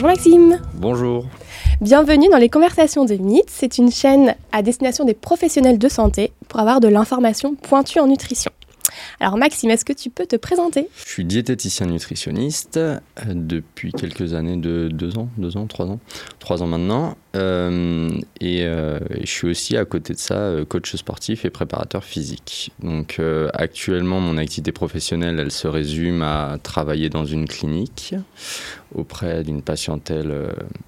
Bonjour Maxime. Bonjour. Bienvenue dans les Conversations de Mythes. C'est une chaîne à destination des professionnels de santé pour avoir de l'information pointue en nutrition. Alors Maxime, est-ce que tu peux te présenter? Je suis diététicien nutritionniste euh, depuis quelques années, de deux ans, deux ans, trois ans, trois ans maintenant. Euh, et euh, je suis aussi à côté de ça coach sportif et préparateur physique. Donc actuellement, mon activité professionnelle, elle se résume à travailler dans une clinique auprès d'une patientèle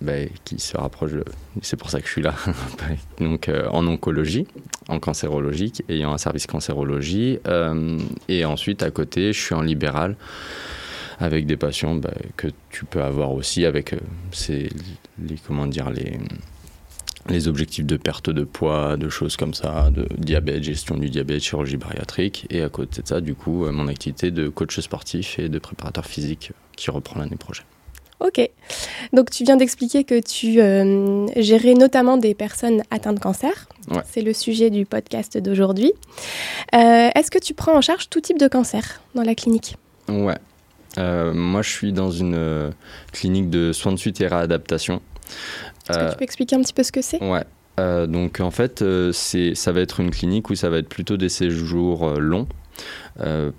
ben, qui se rapproche de... C'est pour ça que je suis là. Donc en oncologie, en cancérologie, ayant un service cancérologie. et ensuite, à côté, je suis en libéral avec des patients bah, que tu peux avoir aussi avec euh, les, comment dire, les, les objectifs de perte de poids, de choses comme ça, de diabète, gestion du diabète, chirurgie bariatrique. Et à côté de ça, du coup, euh, mon activité de coach sportif et de préparateur physique qui reprend l'année prochaine. Ok. Donc tu viens d'expliquer que tu euh, gérais notamment des personnes atteintes de cancer. C'est le sujet du podcast d'aujourd'hui. Est-ce que tu prends en charge tout type de cancer dans la clinique? Ouais. Euh, moi, je suis dans une euh, clinique de soins de suite et réadaptation. Est-ce que tu peux expliquer un petit peu ce que c'est? Ouais. Euh, donc, en fait, c'est, ça va être une clinique où ça va être plutôt des séjours longs.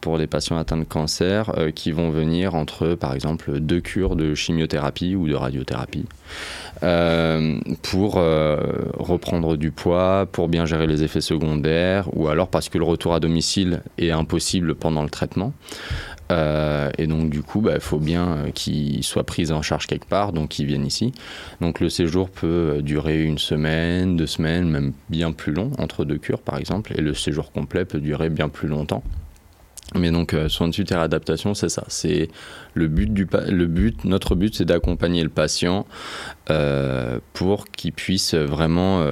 pour les patients atteints de cancer qui vont venir entre, par exemple, deux cures de chimiothérapie ou de radiothérapie pour reprendre du poids, pour bien gérer les effets secondaires ou alors parce que le retour à domicile est impossible pendant le traitement. Euh, et donc du coup, il bah, faut bien euh, qu'ils soient pris en charge quelque part, donc ils viennent ici. Donc le séjour peut euh, durer une semaine, deux semaines, même bien plus long, entre deux cures par exemple, et le séjour complet peut durer bien plus longtemps. Mais donc, soin de suite et réadaptation, c'est ça. C'est le but du le but. Notre but, c'est d'accompagner le patient pour qu'il puisse vraiment,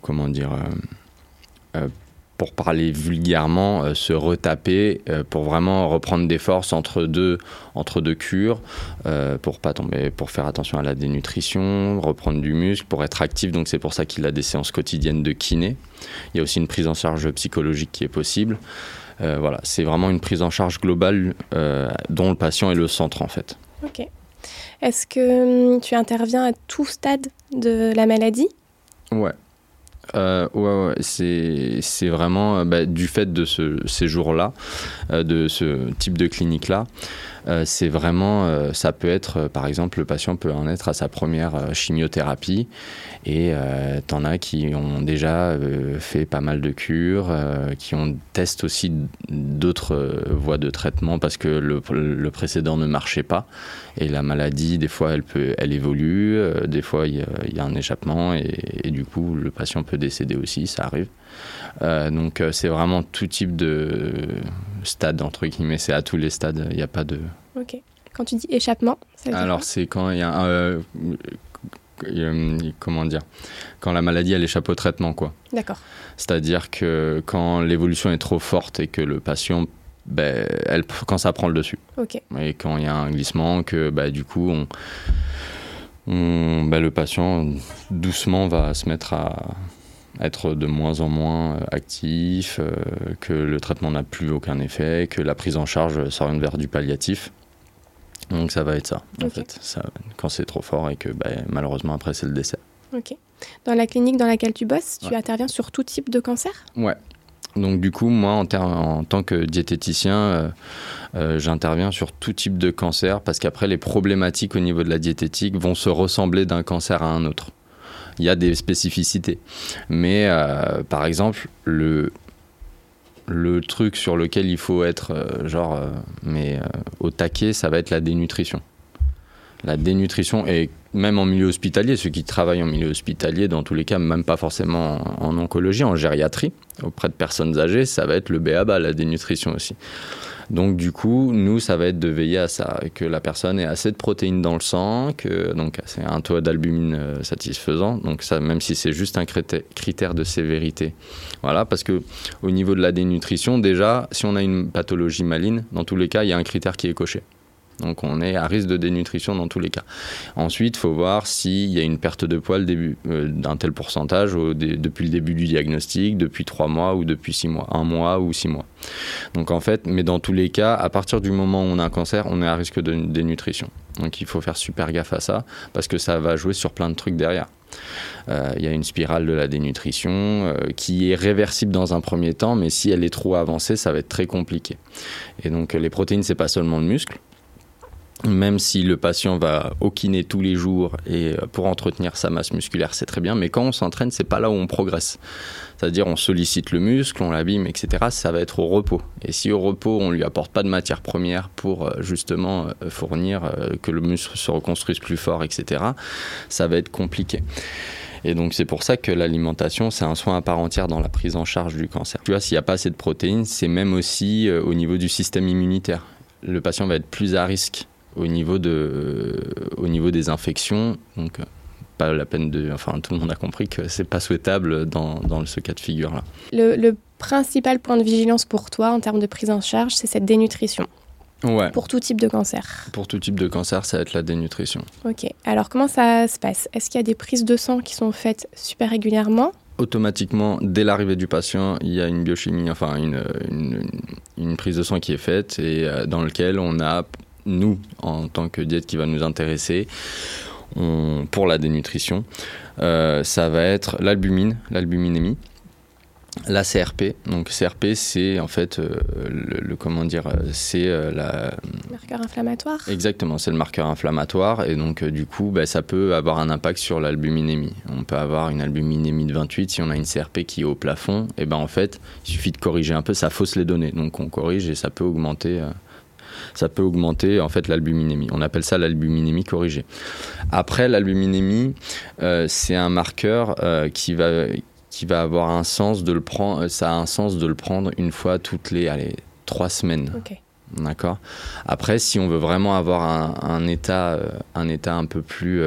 comment dire, pour parler vulgairement, euh, se retaper euh, pour vraiment reprendre des forces entre deux, entre deux cures, euh, pour pas tomber, pour faire attention à la dénutrition, reprendre du muscle, pour être actif. Donc c'est pour ça qu'il a des séances quotidiennes de kiné. Il y a aussi une prise en charge psychologique qui est possible. voilà, c'est vraiment une prise en charge globale dont le patient est le centre en fait. Ok. Est-ce que hum, tu interviens à tout stade de la maladie? Ouais, euh, ouais, ouais c'est vraiment euh, bah, du fait de ce séjour-là, euh, de ce type de clinique-là. Euh, c'est vraiment, euh, ça peut être, euh, par exemple, le patient peut en être à sa première chimiothérapie et t'en as qui ont déjà fait pas mal de cures, qui ont testé aussi d'autres voies de traitement parce que le, précédent ne marchait pas et la maladie, des fois, elle peut, elle évolue, des fois, il y, a un échappement et, du coup, le patient peut décéder aussi, ça arrive. Donc, c'est vraiment tout type de stade, entre guillemets, c'est à tous les stades, il n'y a pas de... Ok. Quand tu dis échappement, ça Alors, c'est quand il y a un... Euh, comment dire Quand la maladie, elle échappe au traitement, quoi. D'accord. C'est-à-dire que quand l'évolution est trop forte et que le patient ben, elle, quand ça prend le dessus. Ok. Et quand il y a un glissement, que ben, du coup, on, ben, le patient doucement va se mettre à, être de moins en moins euh, actif, euh, que le traitement n'a plus aucun effet, que la prise en charge s'oriente vers du palliatif. Donc ça va être ça, en fait, ça, quand c'est trop fort et que bah, malheureusement après c'est le décès. Ok. Dans la clinique dans laquelle tu bosses, tu interviens sur tout type de cancer? Ouais. Donc du coup, moi, en, en tant que diététicien, euh, j'interviens sur tout type de cancer parce qu'après, les problématiques au niveau de la diététique vont se ressembler d'un cancer à un autre il y a des spécificités. Mais euh, par exemple, le, le truc sur lequel il faut être euh, genre euh, mais au taquet, ça va être la dénutrition. La dénutrition et même en milieu hospitalier, ceux qui travaillent en milieu hospitalier, dans tous les cas, même pas forcément en, oncologie, en gériatrie, auprès de personnes âgées, ça va être le BABA, la dénutrition aussi. Donc du coup, nous, ça va être de veiller à ça, que la personne ait assez de protéines dans le sang, que donc c'est un taux d'albumine euh, satisfaisant. Donc ça, même si c'est juste un critère de sévérité, voilà, parce que au niveau de la dénutrition, déjà, si on a une pathologie maligne, dans tous les cas, il y a un critère qui est coché. Donc on est à risque de dénutrition dans tous les cas. Ensuite, il faut voir s'il y a une perte de poids euh, d'un tel pourcentage depuis le début du diagnostic, depuis trois mois ou depuis six mois, un mois ou six mois. Donc en fait, mais dans tous les cas, à partir du moment où on a un cancer, on est à risque de dénutrition. Donc il faut faire super gaffe à ça parce que ça va jouer sur plein de trucs derrière. Euh, il y a une spirale de la dénutrition euh, qui est réversible dans un premier temps, mais si elle est trop avancée, ça va être très compliqué. Et donc les protéines, c'est pas seulement le muscle, même si le patient va okiner tous les jours et euh, pour entretenir sa masse musculaire, c'est très bien, mais quand on s'entraîne, c'est pas là où on progresse. C'est-à-dire on sollicite le muscle, on l'abîme, etc. Ça va être au repos. Et si au repos, on lui apporte pas de matière première pour euh, justement euh, fournir que le muscle se reconstruise plus fort, etc., ça va être compliqué. Et donc c'est pour ça que l'alimentation, c'est un soin à part entière dans la prise en charge du cancer. Tu vois, s'il n'y a pas assez de protéines, c'est même aussi au niveau du système immunitaire. Le patient va être plus à risque au niveau, de, au niveau des infections. Donc, pas la peine de. Enfin, tout le monde a compris que c'est pas souhaitable dans, dans, ce cas de figure-là. Le, le, principal point de vigilance pour toi en termes de prise en charge, c'est cette dénutrition. Ouais. Pour tout type de cancer. Pour tout type de cancer, ça va être la dénutrition. Ok. Alors, comment ça se passe? Est-ce qu'il y a des prises de sang qui sont faites super régulièrement? Automatiquement, dès l'arrivée du patient, il y a une biochimie, enfin une, une, une, prise de sang qui est faite et euh, dans lequel on a nous, en tant que diète qui va nous intéresser, pour la dénutrition, euh, ça va être l'albumine, l'albuminémie, la CRP. Donc CRP, c'est en fait euh, le, comment dire, c'est euh, la marqueur inflammatoire. Exactement, c'est le marqueur inflammatoire et donc du coup, bah, ça peut avoir un impact sur l'albuminémie. On peut avoir une albuminémie de 28 si on a une CRP qui est au plafond. Et ben en fait, il suffit de corriger un peu, ça fausse les données. Donc on corrige et ça peut augmenter ça peut augmenter en fait l'albuminémie. On appelle ça l'albuminémie corrigée. Après, l'albuminémie, euh, c'est un marqueur euh, qui va qui va avoir un sens de le prendre. Ça a un sens de le prendre une fois toutes les allez, trois semaines. D'accord. Après, si on veut vraiment avoir un, état, euh, un état un peu plus,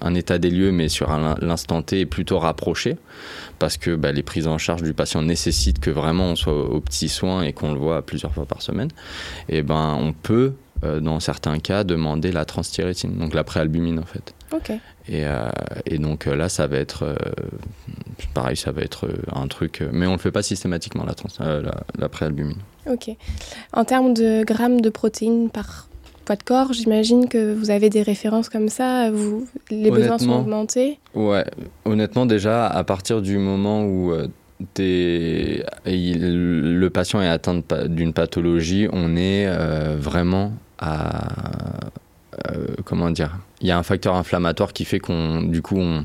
un état des lieux, mais sur l'instant T plutôt rapproché, parce que bah, les prises en charge du patient nécessitent que vraiment on soit aux petits soins et qu'on le voit plusieurs fois par semaine, et eh ben on peut euh, dans certains cas demander la transthyrétine, donc la préalbumine en fait. Et, euh, et, donc euh, là, ça va être pareil, ça va être un truc, mais on ne le fait pas systématiquement la, la, la préalbumine. Ok. En termes de grammes de protéines par poids de corps, j'imagine que vous avez des références comme ça, vous, les besoins sont augmentés? Ouais, honnêtement déjà, à partir du moment où euh, le patient est atteint d'une pathologie, on est euh, vraiment à... Euh, comment dire Il y a un facteur inflammatoire qui fait qu'on, du coup, on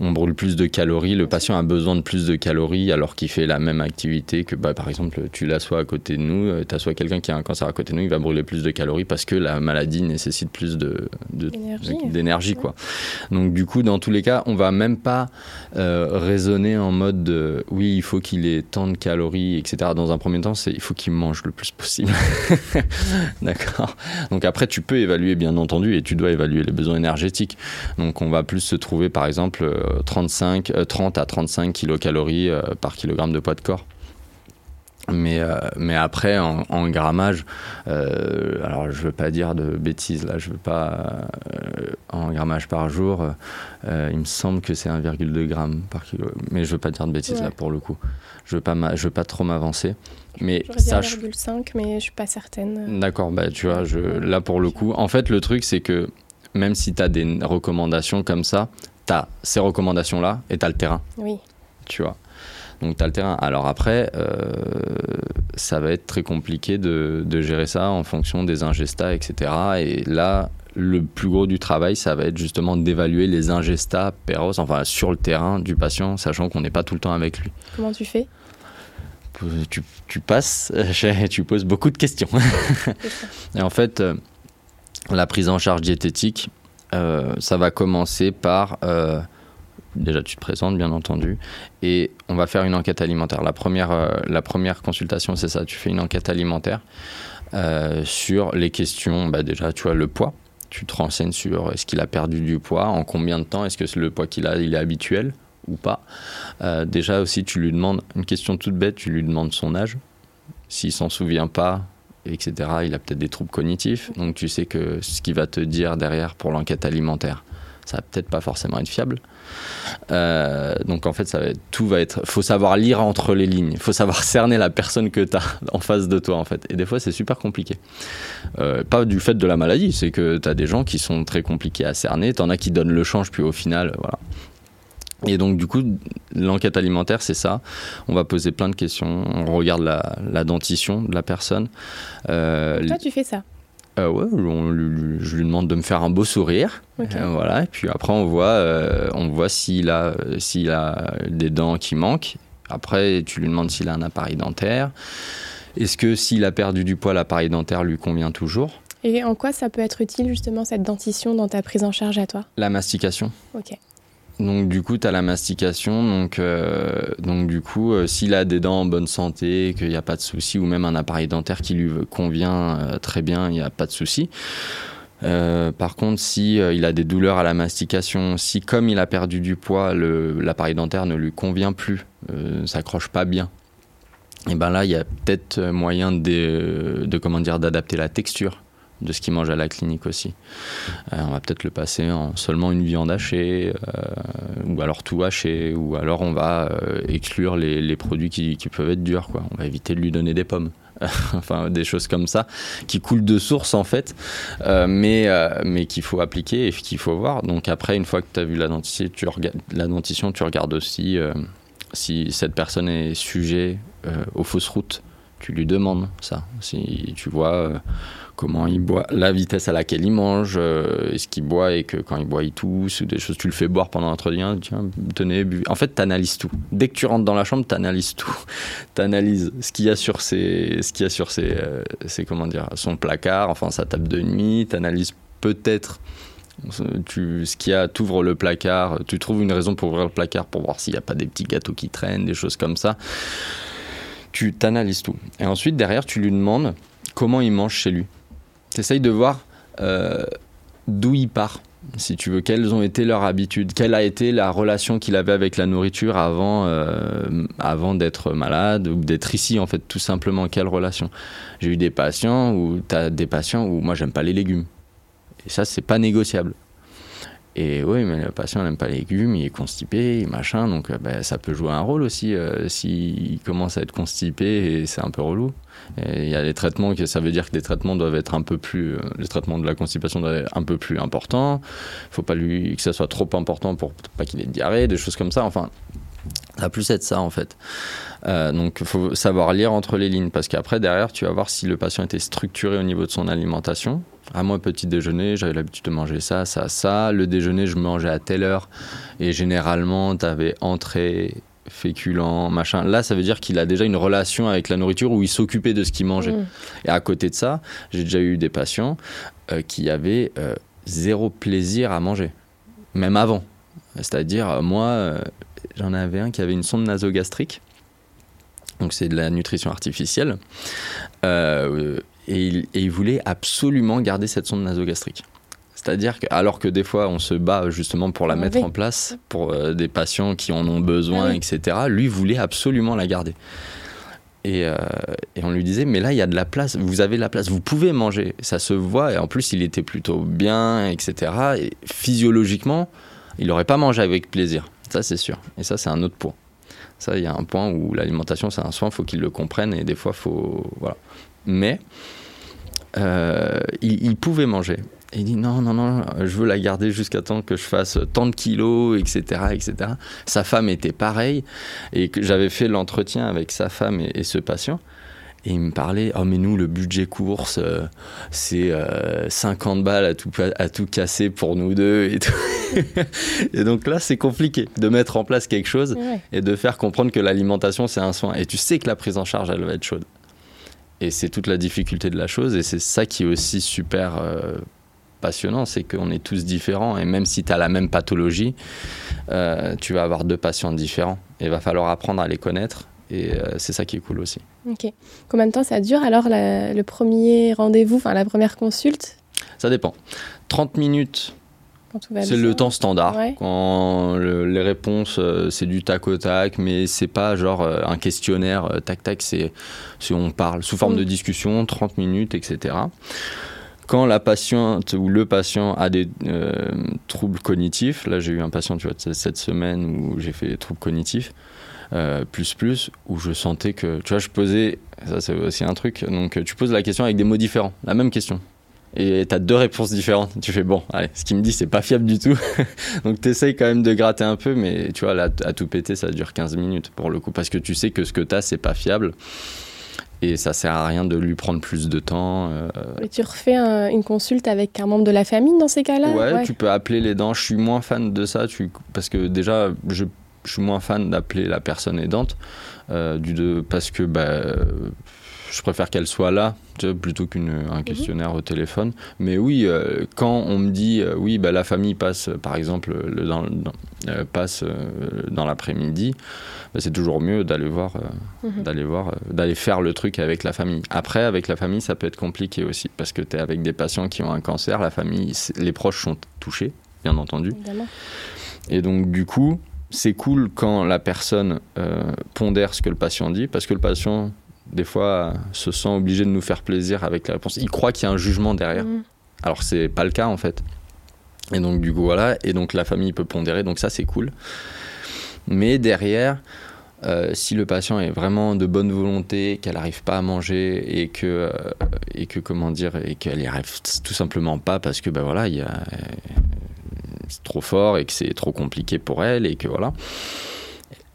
on brûle plus de calories, le patient a besoin de plus de calories alors qu'il fait la même activité que, bah, par exemple, tu l'assois à côté de nous, euh, tu assois quelqu'un qui a un cancer à côté de nous, il va brûler plus de calories parce que la maladie nécessite plus de, d'énergie. quoi. Donc du coup, dans tous les cas, on va même pas euh, raisonner en mode de, oui, il faut qu'il ait tant de calories, etc. Dans un premier temps, c'est il faut qu'il mange le plus possible. D'accord. Donc après, tu peux évaluer, bien entendu, et tu dois évaluer les besoins énergétiques. Donc on va plus se trouver, par exemple, 35, 30 euh, à 35 kilocalories euh, par kilogramme de poids de corps. Mais, euh, mais après, en, grammage, alors je veux pas dire de bêtises, là, je veux pas. en grammage par jour, il me semble que c'est 1,2 g par kilo. Mais je veux pas dire de bêtises, là, pour le coup. Je veux pas, je veux pas trop m'avancer. Mais ça. 1,5, mais je suis pas certaine. D'accord, bah, tu vois, je, là, pour le coup. En fait, le truc, c'est que même si tu as des recommandations comme ça, tu as ces recommandations-là et tu as le terrain. Oui. Tu vois. Donc tu as le terrain. Alors après, euh, ça va être très compliqué de, de, gérer ça en fonction des ingestats, etc. Et là, le plus gros du travail, ça va être justement d'évaluer les ingestats péros, enfin sur le terrain du patient, sachant qu'on n'est pas tout le temps avec lui. Comment tu fais? Tu, tu, passes, tu poses beaucoup de questions. et en fait, euh, la prise en charge diététique, euh, ça va commencer par euh, déjà tu te présentes bien entendu et on va faire une enquête alimentaire. La première, euh, la première consultation c'est ça, tu fais une enquête alimentaire sur les questions, bah, déjà tu vois le poids, tu te renseignes sur est-ce qu'il a perdu du poids, en combien de temps, est-ce que le poids qu'il a il est habituel ou pas. déjà aussi tu lui demandes une question toute bête, tu lui demandes son âge, s'il s'en souvient pas, etc. Il a peut-être des troubles cognitifs, donc tu sais que ce qu'il va te dire derrière pour l'enquête alimentaire, ça va peut-être pas forcément être fiable. Euh, donc en fait, ça va être, tout va être. Faut savoir lire entre les lignes. Faut savoir cerner la personne que tu as en face de toi en fait. Et des fois, c'est super compliqué. Euh, pas du fait de la maladie, c'est que tu as des gens qui sont très compliqués à cerner. T'en as qui donnent le change, puis au final, voilà. Et donc du coup, l'enquête alimentaire, c'est ça. On va poser plein de questions. On regarde la, dentition de la personne. Euh, toi, tu fais ça euh, ouais, je lui demande de me faire un beau sourire. Euh, voilà, et puis après, on voit, euh, on voit s'il a, s'il a des dents qui manquent. Après, tu lui demandes s'il a un appareil dentaire. Est-ce que s'il a perdu du poids, l'appareil dentaire lui convient toujours? Et en quoi ça peut être utile justement cette dentition dans ta prise en charge à toi? La mastication. Ok. Donc du coup, tu as la mastication. Donc, euh, donc du coup, euh, s'il a des dents en bonne santé, qu'il n'y a pas de souci, ou même un appareil dentaire qui lui convient euh, très bien, il n'y a pas de souci. par contre, si il a des douleurs à la mastication, si comme il a perdu du poids, l'appareil dentaire ne lui convient plus, s'accroche pas bien, et eh ben là, il y a peut-être moyen de, de comment d'adapter la texture de ce qu'il mange à la clinique aussi. Euh, on va peut-être le passer en seulement une viande hachée, euh, ou alors tout haché, ou alors on va euh, exclure les, produits qui, peuvent être durs. On va éviter de lui donner des pommes. enfin, des choses comme ça, qui coulent de source en fait, mais, mais qu'il faut appliquer et qu'il faut voir. Donc après, une fois que tu as vu la la dentition, tu regardes aussi si cette personne est sujet aux fausses routes. Tu lui demandes ça. Si tu vois comment il boit, la vitesse à laquelle il mange, euh, est-ce qu'il boit et que quand il boit il tousse ou des choses, tu le fais boire pendant l'entretien, tiens, tenez, buvez. En fait, tu analyses tout. Dès que tu rentres dans la chambre, tu analyses tout. tu analyses ce qu'il y a sur ses, ce qu'il y a sur ses, euh, comment dire, son placard, enfin sa table de nuit, tu analyses peut-être tu, ce qu'il y a, tu ouvres le placard, tu trouves une raison pour ouvrir le placard pour voir s'il n'y a pas des petits gâteaux qui traînent, des choses comme ça. Tu t'analyses tout. Et ensuite, derrière, tu lui demandes comment il mange chez lui. Tu de voir euh, d'où il part, si tu veux, quelles ont été leurs habitudes, quelle a été la relation qu'il avait avec la nourriture avant, euh, avant d'être malade ou d'être ici, en fait, tout simplement? Quelle relation? J'ai eu des patients où tu as des patients où moi, j'aime pas les légumes. Et ça, c'est pas négociable. Et oui, mais le patient n'aime pas les légumes, il est constipé, machin, donc euh, ben, ça peut jouer un rôle aussi s'il commence à être constipé et c'est un peu relou. Il y a des traitements, ça veut dire que des traitements doivent être un peu plus, euh, les traitements de la constipation doivent être un peu plus importants. Faut pas lui, que ça soit trop important pour pas qu'il ait de diarrhée, des choses comme ça. Enfin, ça va plus être ça en fait. Euh, donc il faut savoir lire entre les lignes parce qu'après derrière tu vas voir si le patient était structuré au niveau de son alimentation. À moi petit déjeuner j'avais l'habitude de manger ça, ça, ça. Le déjeuner je mangeais à telle heure et généralement tu avais entrée, féculent, machin. Là, ça veut dire qu'il a déjà une relation avec la nourriture où il s'occupait de ce qu'il mangeait. Mm. Et à côté de ça, j'ai déjà eu des patients euh, qui avaient euh, zéro plaisir à manger, même avant. C'est-à-dire, euh, moi, j'en avais un qui avait une sonde nasogastrique. Donc, c'est de la nutrition artificielle. Et il voulait absolument garder cette sonde nasogastrique. C'est-à-dire que, alors que des fois on se bat justement pour la mettre en place pour euh, des patients qui en ont besoin, ah etc., lui voulait absolument la garder. Euh, et, on lui disait, mais là, il y a de la place, vous avez de la place, vous pouvez manger. Ça se voit, et en plus, il était plutôt bien, etc. Et physiologiquement, il n'aurait pas mangé avec plaisir. Ça, c'est sûr. Et ça, c'est un autre point. Ça, il y a un point où l'alimentation, c'est un soin, il faut qu'il le comprenne, et des fois, il faut. Voilà. Mais. Euh, il, pouvait manger il dit non, non, non, je veux la garder jusqu'à temps que je fasse tant de kilos, etc., etc. Sa femme était pareille et que j'avais fait l'entretien avec sa femme et, ce patient. Et il me parlait, oh mais nous, le budget course, euh, c'est 50 euh, balles à tout, à tout casser pour nous deux et tout. et donc là, c'est compliqué de mettre en place quelque chose et de faire comprendre que l'alimentation, c'est un soin. Et tu sais que la prise en charge, elle va être chaude. Et c'est toute la difficulté de la chose et c'est ça qui est aussi super euh, passionnant, c'est qu'on est tous différents et même si tu as la même pathologie, euh, tu vas avoir deux patients différents. Et il va falloir apprendre à les connaître et euh, c'est ça qui est cool aussi. Ok. Combien de temps ça dure alors le premier rendez-vous, enfin la première consulte? Ça dépend. 30 minutes c'est le temps standard. Quand les réponses, c'est du tac au tac, mais c'est pas genre un questionnaire tac tac, c'est si on parle sous forme mm. de discussion, 30 minutes, etc quand la patiente ou le patient a des euh, troubles cognitifs, là j'ai eu un patient tu vois, cette semaine où j'ai fait des troubles cognitifs, euh, plus plus, où je sentais que, tu vois, je posais, ça c'est aussi un truc, donc tu poses la question avec des mots différents, la même question. Et tu as deux réponses différentes. Tu fais bon, allez, ce qu'il me dit, c'est pas fiable du tout. donc tu essayes quand même de gratter un peu, mais tu vois, là, à tout péter, ça dure 15 minutes pour le coup, parce que tu sais que ce que tu as, c'est pas fiable et ça sert à rien de lui prendre plus de temps. Euh. Et tu refais une consulte avec un membre de la famille dans ces cas-là? Ouais, tu peux appeler les dents. Je suis moins fan de ça tu... parce que déjà, je, suis moins fan d'appeler la personne aidante euh, du de... parce que bah, je préfère qu'elle soit là plutôt qu'un mhm. questionnaire au téléphone. Mais oui, euh, quand on me dit oui, bah, la famille passe par exemple le, dans, passe dans l'après-midi bah, c'est toujours mieux d'aller voir, euh, mhm. d'aller voir, euh, d'aller faire le truc avec la famille. Après, avec la famille, ça peut être compliqué aussi parce que tu es avec des patients qui ont un cancer, la famille, les proches sont touchés, bien entendu. Et donc, du coup, c'est cool quand la personne euh, pondère ce que le patient dit parce que le patient, des fois, se sent obligé de nous faire plaisir avec la réponse. Il croit qu'il y a un jugement derrière. Mhm. Alors, c'est pas le cas en fait. Et donc, du coup, voilà. Et donc, la famille peut pondérer. Donc, ça, c'est cool. Mais derrière, euh, si le patient est vraiment de bonne volonté, qu'elle n'arrive pas à manger et que, euh, et que comment dire, et qu'elle n'y arrive tout simplement pas parce que ben voilà, il y a, c'est trop fort et que c'est trop compliqué pour elle et que voilà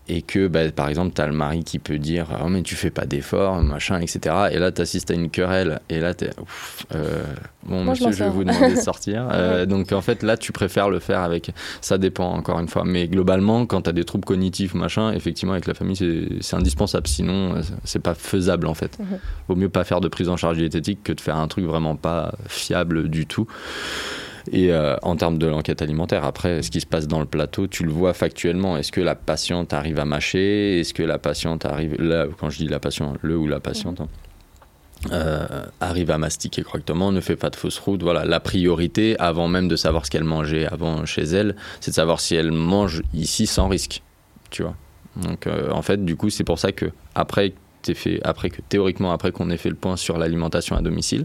et que bah, par exemple tu as le mari qui peut dire oh mais tu fais pas d'efforts machin etc et là tu assistes à une querelle et là tu es euh, bon monsieur je, vais vous demander de sortir. Euh, donc en fait là tu préfères le faire avec ça dépend encore une fois. Mais globalement quand tu as des troubles cognitifs machin effectivement avec la famille c'est indispensable. Sinon euh, c'est pas faisable en fait. Mhm. vaut mieux pas faire de prise en charge diététique que de faire un truc vraiment pas fiable du tout et euh, en termes de l'enquête alimentaire, après, ce qui se passe dans le plateau, tu le vois factuellement. Est-ce que la patiente arrive à mâcher? Est-ce que la patiente arrive, là, quand je dis la patiente, le ou la patiente, hein, euh, arrive à mastiquer correctement, ne fait pas de fausse route. Voilà, la priorité, avant même de savoir ce qu'elle mangeait avant chez elle, c'est de savoir si elle mange ici sans risque. Tu vois Donc, euh, en fait, du coup, c'est pour ça que après, fait, après que théoriquement, après qu'on ait fait le point sur l'alimentation à domicile,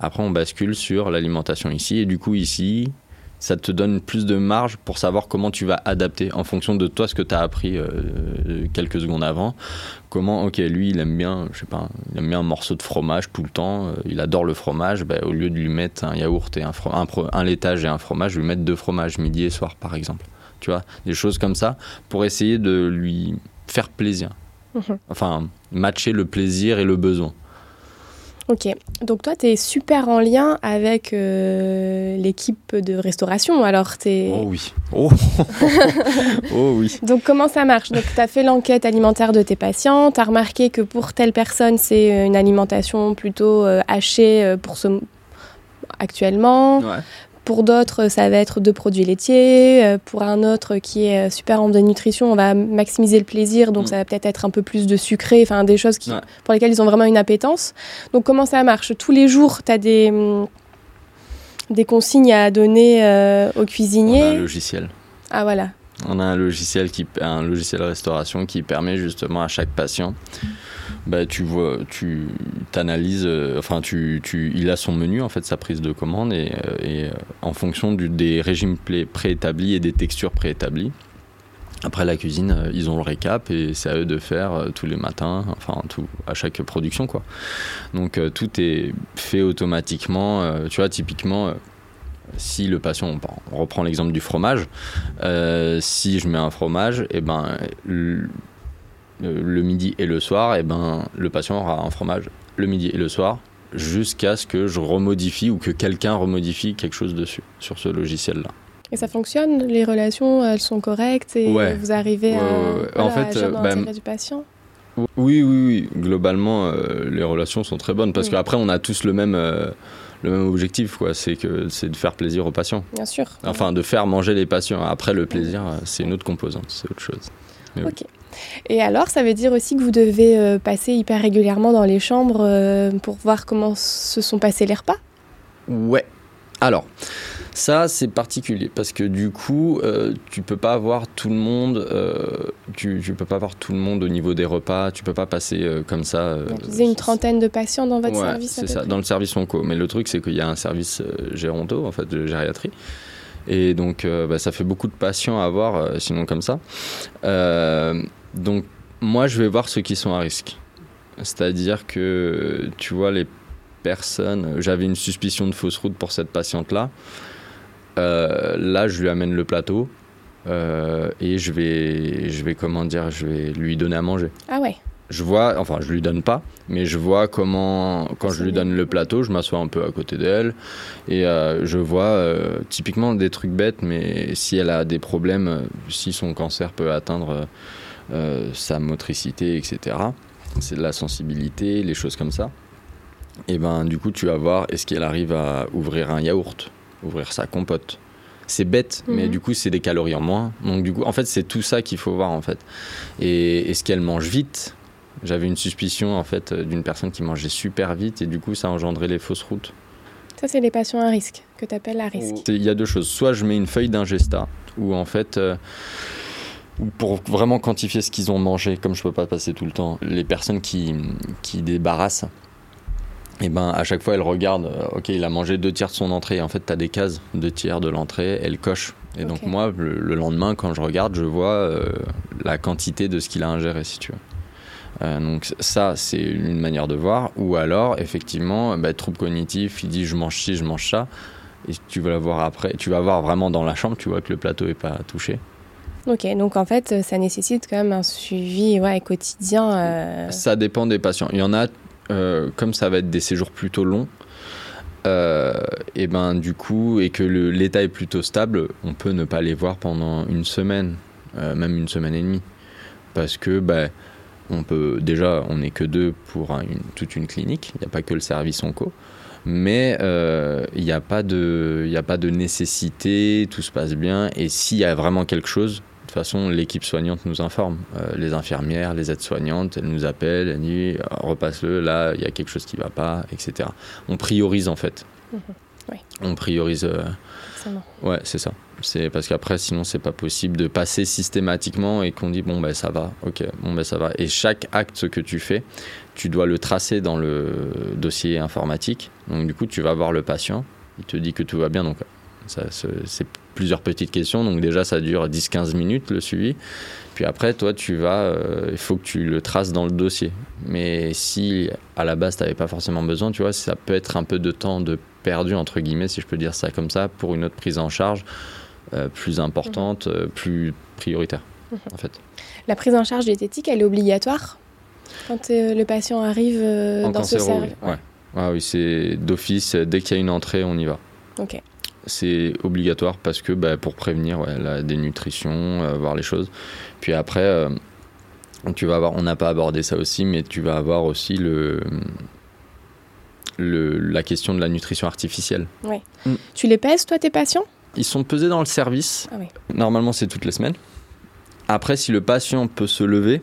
après, on bascule sur l'alimentation ici. Et du coup, ici, ça te donne plus de marge pour savoir comment tu vas adapter en fonction de toi ce que tu as appris euh, quelques secondes avant. Comment, ok, lui, il aime bien, je sais pas, il aime bien un morceau de fromage tout le temps, euh, il adore le fromage, bah, au lieu de lui mettre un yaourt et un, un, un, laitage et un fromage, je lui mettre deux fromages midi et soir, par exemple. Tu vois, des choses comme ça pour essayer de lui faire plaisir. Mhm. Enfin, matcher le plaisir et le besoin. Ok, donc toi, tu es super en lien avec euh, l'équipe de restauration, alors es... Oh oui, oh, oh oui. Donc comment ça marche? Donc tu as fait l'enquête alimentaire de tes patients, tu as remarqué que pour telle personne, c'est une alimentation plutôt euh, hachée euh, pour ce actuellement. Ouais. Pour d'autres, ça va être de produits laitiers. Euh, pour un autre qui est euh, super en nutrition, on va maximiser le plaisir, donc mm. ça va peut-être être un peu plus de sucré, enfin des choses qui, pour lesquelles ils ont vraiment une appétence. Donc comment ça marche? Tous les jours, tu as des, mm, des consignes à donner euh, aux cuisiniers. On a un logiciel. Ah voilà. On a un logiciel, qui, un logiciel de restauration qui permet justement à chaque patient bah, tu vois, tu t'analyses, euh, tu, tu, il a son menu, en fait, sa prise de commande, et, euh, euh, en fonction des régimes préétablis et des textures préétablies. Après la cuisine, ils ont le récap et c'est à eux de faire tous les matins, enfin tout, à chaque production quoi. Donc tout est fait automatiquement. tu vois, typiquement, si le patient, on reprend l'exemple du fromage, si je mets un fromage, et eh ben le midi et le soir, et eh ben, le patient aura un fromage le midi et le soir jusqu'à ce que je remodifie ou que quelqu'un remodifie quelque chose dessus, sur ce logiciel-là. Et ça fonctionne? Les relations, elles sont correctes et vous arrivez à, en fait, euh, bah, du patient? oui, oui, oui. Globalement, euh, les relations sont très bonnes parce qu'après, on a tous le même, le même objectif, quoi. C'est que c'est de faire plaisir aux patients. Bien sûr. Enfin, de faire manger les patients. Après, le plaisir, c'est une autre composante, c'est autre chose. ok. Et alors, ça veut dire aussi que vous devez euh, passer hyper régulièrement dans les chambres euh, pour voir comment se sont passés les repas? Ouais. Alors, ça, c'est particulier parce que du coup, euh, tu peux pas avoir tout le monde. Tu, tu, peux pas avoir tout le monde au niveau des repas. Tu peux pas passer comme ça. Vous avez une trentaine de patients dans votre ouais, service. C'est ça, dans le service onco. Mais le truc, c'est qu'il y a un service géronto, en fait, de gériatrie. Et donc, bah, ça fait beaucoup de patients à avoir, sinon comme ça. Donc, moi, je vais voir ceux qui sont à risque. C'est-à-dire que, tu vois, les personnes. J'avais une suspicion de fausse route pour cette patiente-là. Euh, là, je lui amène le plateau euh, et je vais, je vais, comment dire, je vais lui donner à manger. Ah ouais. Je vois, enfin, je lui donne pas, mais je vois comment, quand je lui donne le plateau, je m'assois un peu à côté d'elle et euh, je vois euh, typiquement des trucs bêtes, mais si elle a des problèmes, si son cancer peut atteindre euh, sa motricité, etc., c'est de la sensibilité, les choses comme ça. Et ben, du coup, tu vas voir, est-ce qu'elle arrive à ouvrir un yaourt ouvrir sa compote. C'est bête, mais Mhm. du coup, c'est des calories en moins. Donc, du coup, en fait, c'est tout ça qu'il faut voir, en fait. Et est-ce qu'elle mange vite J'avais une suspicion, en fait, d'une personne qui mangeait super vite, et du coup, ça engendrait les fausses routes. Ça, c'est les patients à risque, que tu appelles à risque. Il y a deux choses. Soit je mets une feuille d'ingesta, où en fait, euh, pour vraiment quantifier ce qu'ils ont mangé, comme je peux pas passer tout le temps, les personnes qui, qui débarrassent, et ben à chaque fois elles regardent, euh, ok, il a mangé deux tiers de son entrée. En fait, tu as des cases, deux tiers de l'entrée, elles cochent. Et donc moi, le, le lendemain, quand je regarde, je vois euh, la quantité de ce qu'il a ingéré, si tu veux. Euh, donc ça, c'est une manière de voir. Ou alors, effectivement, bah, trouble cognitif, il dit je mange ci, je mange ça. Et tu vas voir après, tu vas voir vraiment dans la chambre, tu vois que le plateau est pas touché. Ok, donc en fait, ça nécessite quand même un suivi quotidien. euh, Ça dépend des patients. Il y en a, euh, comme ça va être des séjours plutôt longs, euh, et ben du coup, et que l'état est plutôt stable, on peut ne pas les voir pendant une semaine, même une semaine et demie, parce que ben on peut déjà, on n'est que deux pour un- une- toute une clinique. Il n'y a pas que le service onco. Mais il n'y a, a pas de nécessité, tout se passe bien. Et s'il y a vraiment quelque chose, toute façon, l'équipe soignante nous informe. Euh, les infirmières, les aides-soignantes, elles nous appellent, elles disent Ah, repasse-le, là, il y a quelque chose qui ne va pas, etc. On priorise en fait. Mhm. Oui. On priorise. euh. Ouais, c'est ça. C'est parce qu'après, sinon, c'est pas possible de passer systématiquement et qu'on dit bon ben ça va, ok, bon ben ça va. Et chaque acte que tu fais, tu dois le tracer dans le dossier informatique. Donc du coup, tu vas voir le patient, il te dit que tout va bien. Donc ça, c'est plusieurs petites questions. Donc déjà, ça dure 10-15 minutes le suivi. Puis après, toi, tu vas, euh, il faut que tu le traces dans le dossier. Mais si à la base, tu n'avais pas forcément besoin, tu vois, ça peut être un peu de temps de perdu, entre guillemets, si je peux dire ça comme ça, pour une autre prise en charge euh, plus importante, euh, plus prioritaire, Mhm. en fait. La prise en charge diététique, elle est obligatoire quand le patient arrive dans ce service oui. Ouais. Ah oui, c'est d'office, dès qu'il y a une entrée, on y va. Ok. C'est obligatoire parce que bah, pour prévenir ouais, la dénutrition, euh, voir les choses. Puis après, euh, tu vas avoir, on n'a pas abordé ça aussi, mais tu vas avoir aussi le, le, la question de la nutrition artificielle. Tu les pèses, toi, tes patients? Ils sont pesés dans le service. Ah oui. Normalement, c'est toutes les semaines. Après, si le patient peut se lever,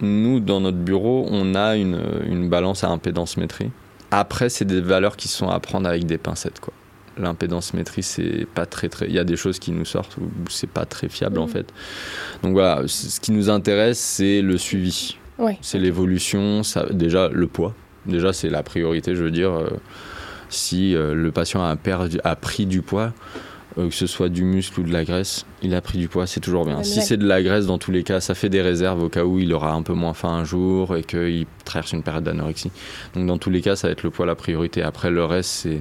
nous, dans notre bureau, on a une, une balance à impédance métrie. Après, c'est des valeurs qui sont à prendre avec des pincettes, quoi. L'impédance métrie, c'est pas très très. Il y a des choses qui nous sortent où c'est pas très fiable en Mhm. fait. Donc voilà, ce qui nous intéresse, c'est le suivi, Ouais. c'est l'évolution, ça, déjà le poids. Déjà, c'est la priorité, je veux dire. euh, si euh, le patient a, perdu, a pris du poids, euh, que ce soit du muscle ou de la graisse, il a pris du poids, c'est toujours bien. Si c'est de la graisse, dans tous les cas, ça fait des réserves au cas où il aura un peu moins faim un jour et qu'il traverse une période d'anorexie. Donc dans tous les cas, ça va être le poids la priorité. Après, le reste, c'est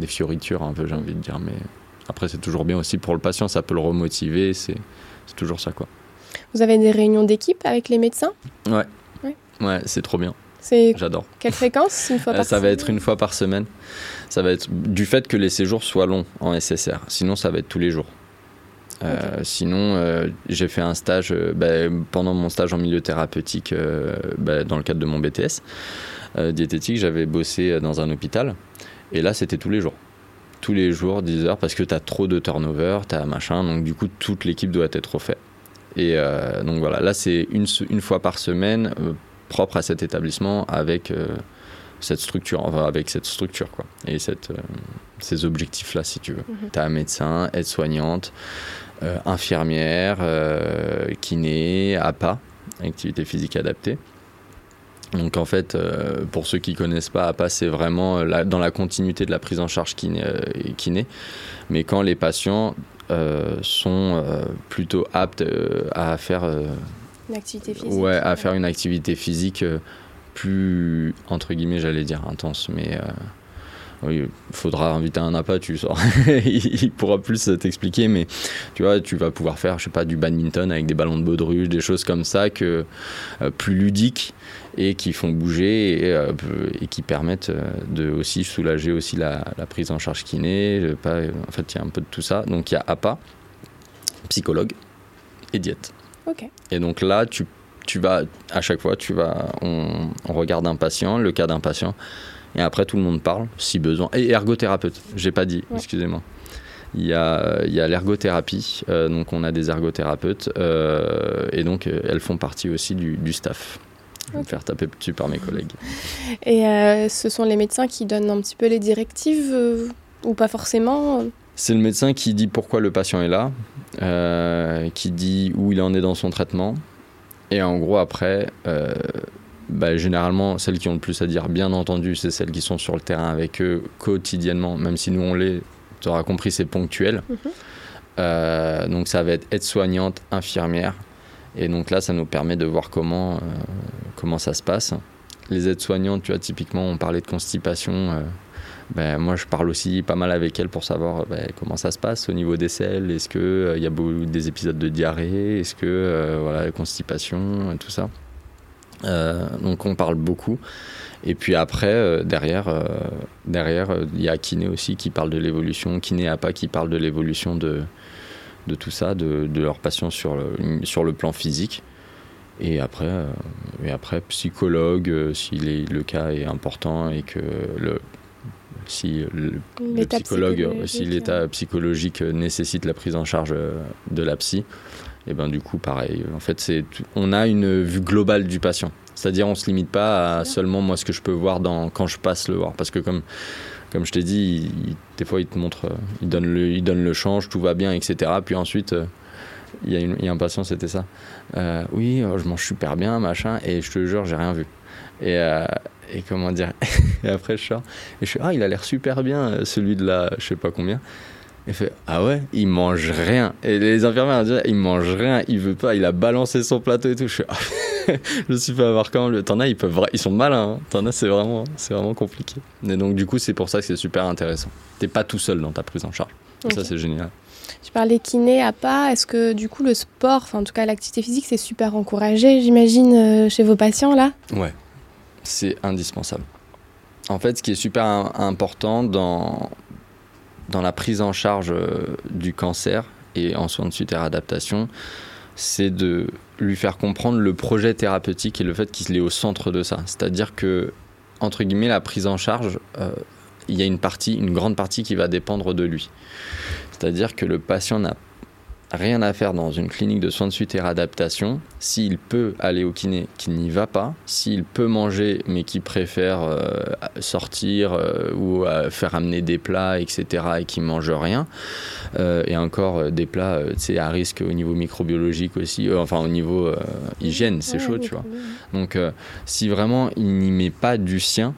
des fioritures un peu, j'ai envie de dire. Mais après, c'est toujours bien aussi pour le patient, ça peut le remotiver, c'est toujours ça, quoi. Vous avez des réunions d'équipe avec les médecins? Ouais, c'est trop bien, j'adore. quelle fréquence? Une fois Euh, par ça va être une fois par semaine. Ça va être du fait que les séjours soient longs en SSR. Sinon, ça va être tous les jours. Euh, Sinon, euh, j'ai fait un stage euh, bah, pendant mon stage en milieu thérapeutique bah, dans le cadre de mon BTS diététique. J'avais bossé dans un hôpital et là, c'était tous les jours. Tous les jours, 10 heures, parce que tu as trop de turnover, tu as machin. Donc, du coup, toute l'équipe doit être refaite. Et euh, donc voilà, là, c'est une, une fois par semaine, euh, propre à cet établissement avec. euh, cette structure, enfin, avec cette structure, quoi. Et cette, ces objectifs-là, si tu veux. Mhm. Tu as médecin, aide-soignante, infirmière, kiné, APA, activité physique adaptée. Donc en fait, pour ceux qui connaissent pas, APA c'est vraiment dans la continuité de la prise en charge kiné, kiné. Mais quand les patients euh, sont euh, plutôt aptes euh, à faire une activité physique. Ouais, à faire une activité physique plus entre guillemets, j'allais dire intense, mais oui, il faudra inviter un appât, tu sors. il pourra plus t'expliquer, mais tu vois, tu vas pouvoir faire, je sais pas, du badminton avec des ballons de baudruche, des choses comme ça, que, plus ludiques et qui font bouger et, euh, et qui permettent euh, de aussi soulager aussi la, prise en charge kiné. Pas, en fait, il y a un peu de tout ça. Donc il y a APA, psychologue et diète. Et donc là, tu, tu vas, à chaque fois, tu vas, on, regarde un patient, le cas d'un patient, et après tout le monde parle, si besoin. Et ergothérapeute, j'ai pas dit, excusez-moi. Il y a, il y a l'ergothérapie, euh, donc on a des ergothérapeutes, et donc elles font partie aussi du, du staff. Je vais me faire taper dessus par mes collègues. Et euh, ce sont les médecins qui donnent un petit peu les directives euh, ou pas forcément C'est le médecin qui dit pourquoi le patient est là, euh, qui dit où il en est dans son traitement. Et en gros, après, bah, généralement, celles qui ont le plus à dire, bien entendu, c'est celles qui sont sur le terrain avec eux quotidiennement, même si nous on l'est, tu auras compris, c'est ponctuel. Mhm. donc ça va être aide-soignante, infirmière, et donc là, ça nous permet de voir comment, euh, comment ça se passe. Les aides-soignantes, tu vois, typiquement, on parlait de constipation. Euh, ben, moi, je parle aussi pas mal avec elles pour savoir ben, comment ça se passe au niveau des selles. Est-ce qu'il euh, il y a des épisodes de diarrhée? Est-ce que, voilà, constipation, tout ça? Donc, on parle beaucoup. Et puis après, derrière, derrière, il y a Kiné aussi qui parle de l'évolution, Kiné APA qui parle de l'évolution de, de tout ça, de, de leurs patients sur le, sur le plan physique. Et après, euh, et après psychologue, euh, si le cas est important et que le, si le, psychologue, si l'état psychologique nécessite la prise en charge euh, de la psy, et ben du coup pareil. En fait, c'est on a une vue globale du patient. C'est-à-dire, on se limite pas à seulement moi ce que je peux voir dans, quand je passe le voir, parce que comme comme je t'ai dit, des fois, il te montre, euh, il donne, le, il donne le change, tout va bien, etc. Puis ensuite, euh, il, y a il, y a un patient, c'était ça. Euh, oui, je mange super bien, machin, et je te jure, j'ai rien vu. Et, et comment dire? Et après, je sors, et je suis, ah, il a l'air super bien, celui de là, je sais pas combien. Il fait Ah ouais, il mange rien. Et les infirmières disent Il mange rien, il veut pas, il a balancé son plateau et tout. Je, suis, ah, je suis quand même. T'en as, ils, peuvent, ils sont malins. Hein. T'en as, c'est vraiment, c'est vraiment compliqué. Et donc, du coup, c'est pour ça que c'est super intéressant. T'es pas tout seul dans ta prise en charge. Ça, c'est génial. Tu parlais kiné à pas. Est-ce que du coup, le sport, enfin, en tout cas, l'activité physique, c'est super encouragé, j'imagine, euh, chez vos patients là? Ouais, c'est indispensable. En fait, ce qui est super important dans, dans la prise en charge euh, du cancer et en soins de suite et réadaptation, c'est de lui faire comprendre le projet thérapeutique et le fait qu'il est au centre de ça. C'est-à-dire que, entre guillemets, la prise en charge, euh, il y a une partie, une grande partie qui va dépendre de lui. C'est-à-dire que le patient n'a rien à faire dans une clinique de soins de suite et réadaptation, s'il peut aller au kiné, qui n'y va pas, s'il peut manger mais qui préfère euh, sortir euh, ou euh, faire amener des plats, etc., et qui mange rien, et encore des plats à risque au niveau microbiologique aussi, enfin au niveau hygiène, c'est chaud, tu vois. Donc si vraiment il n'y met pas du sien,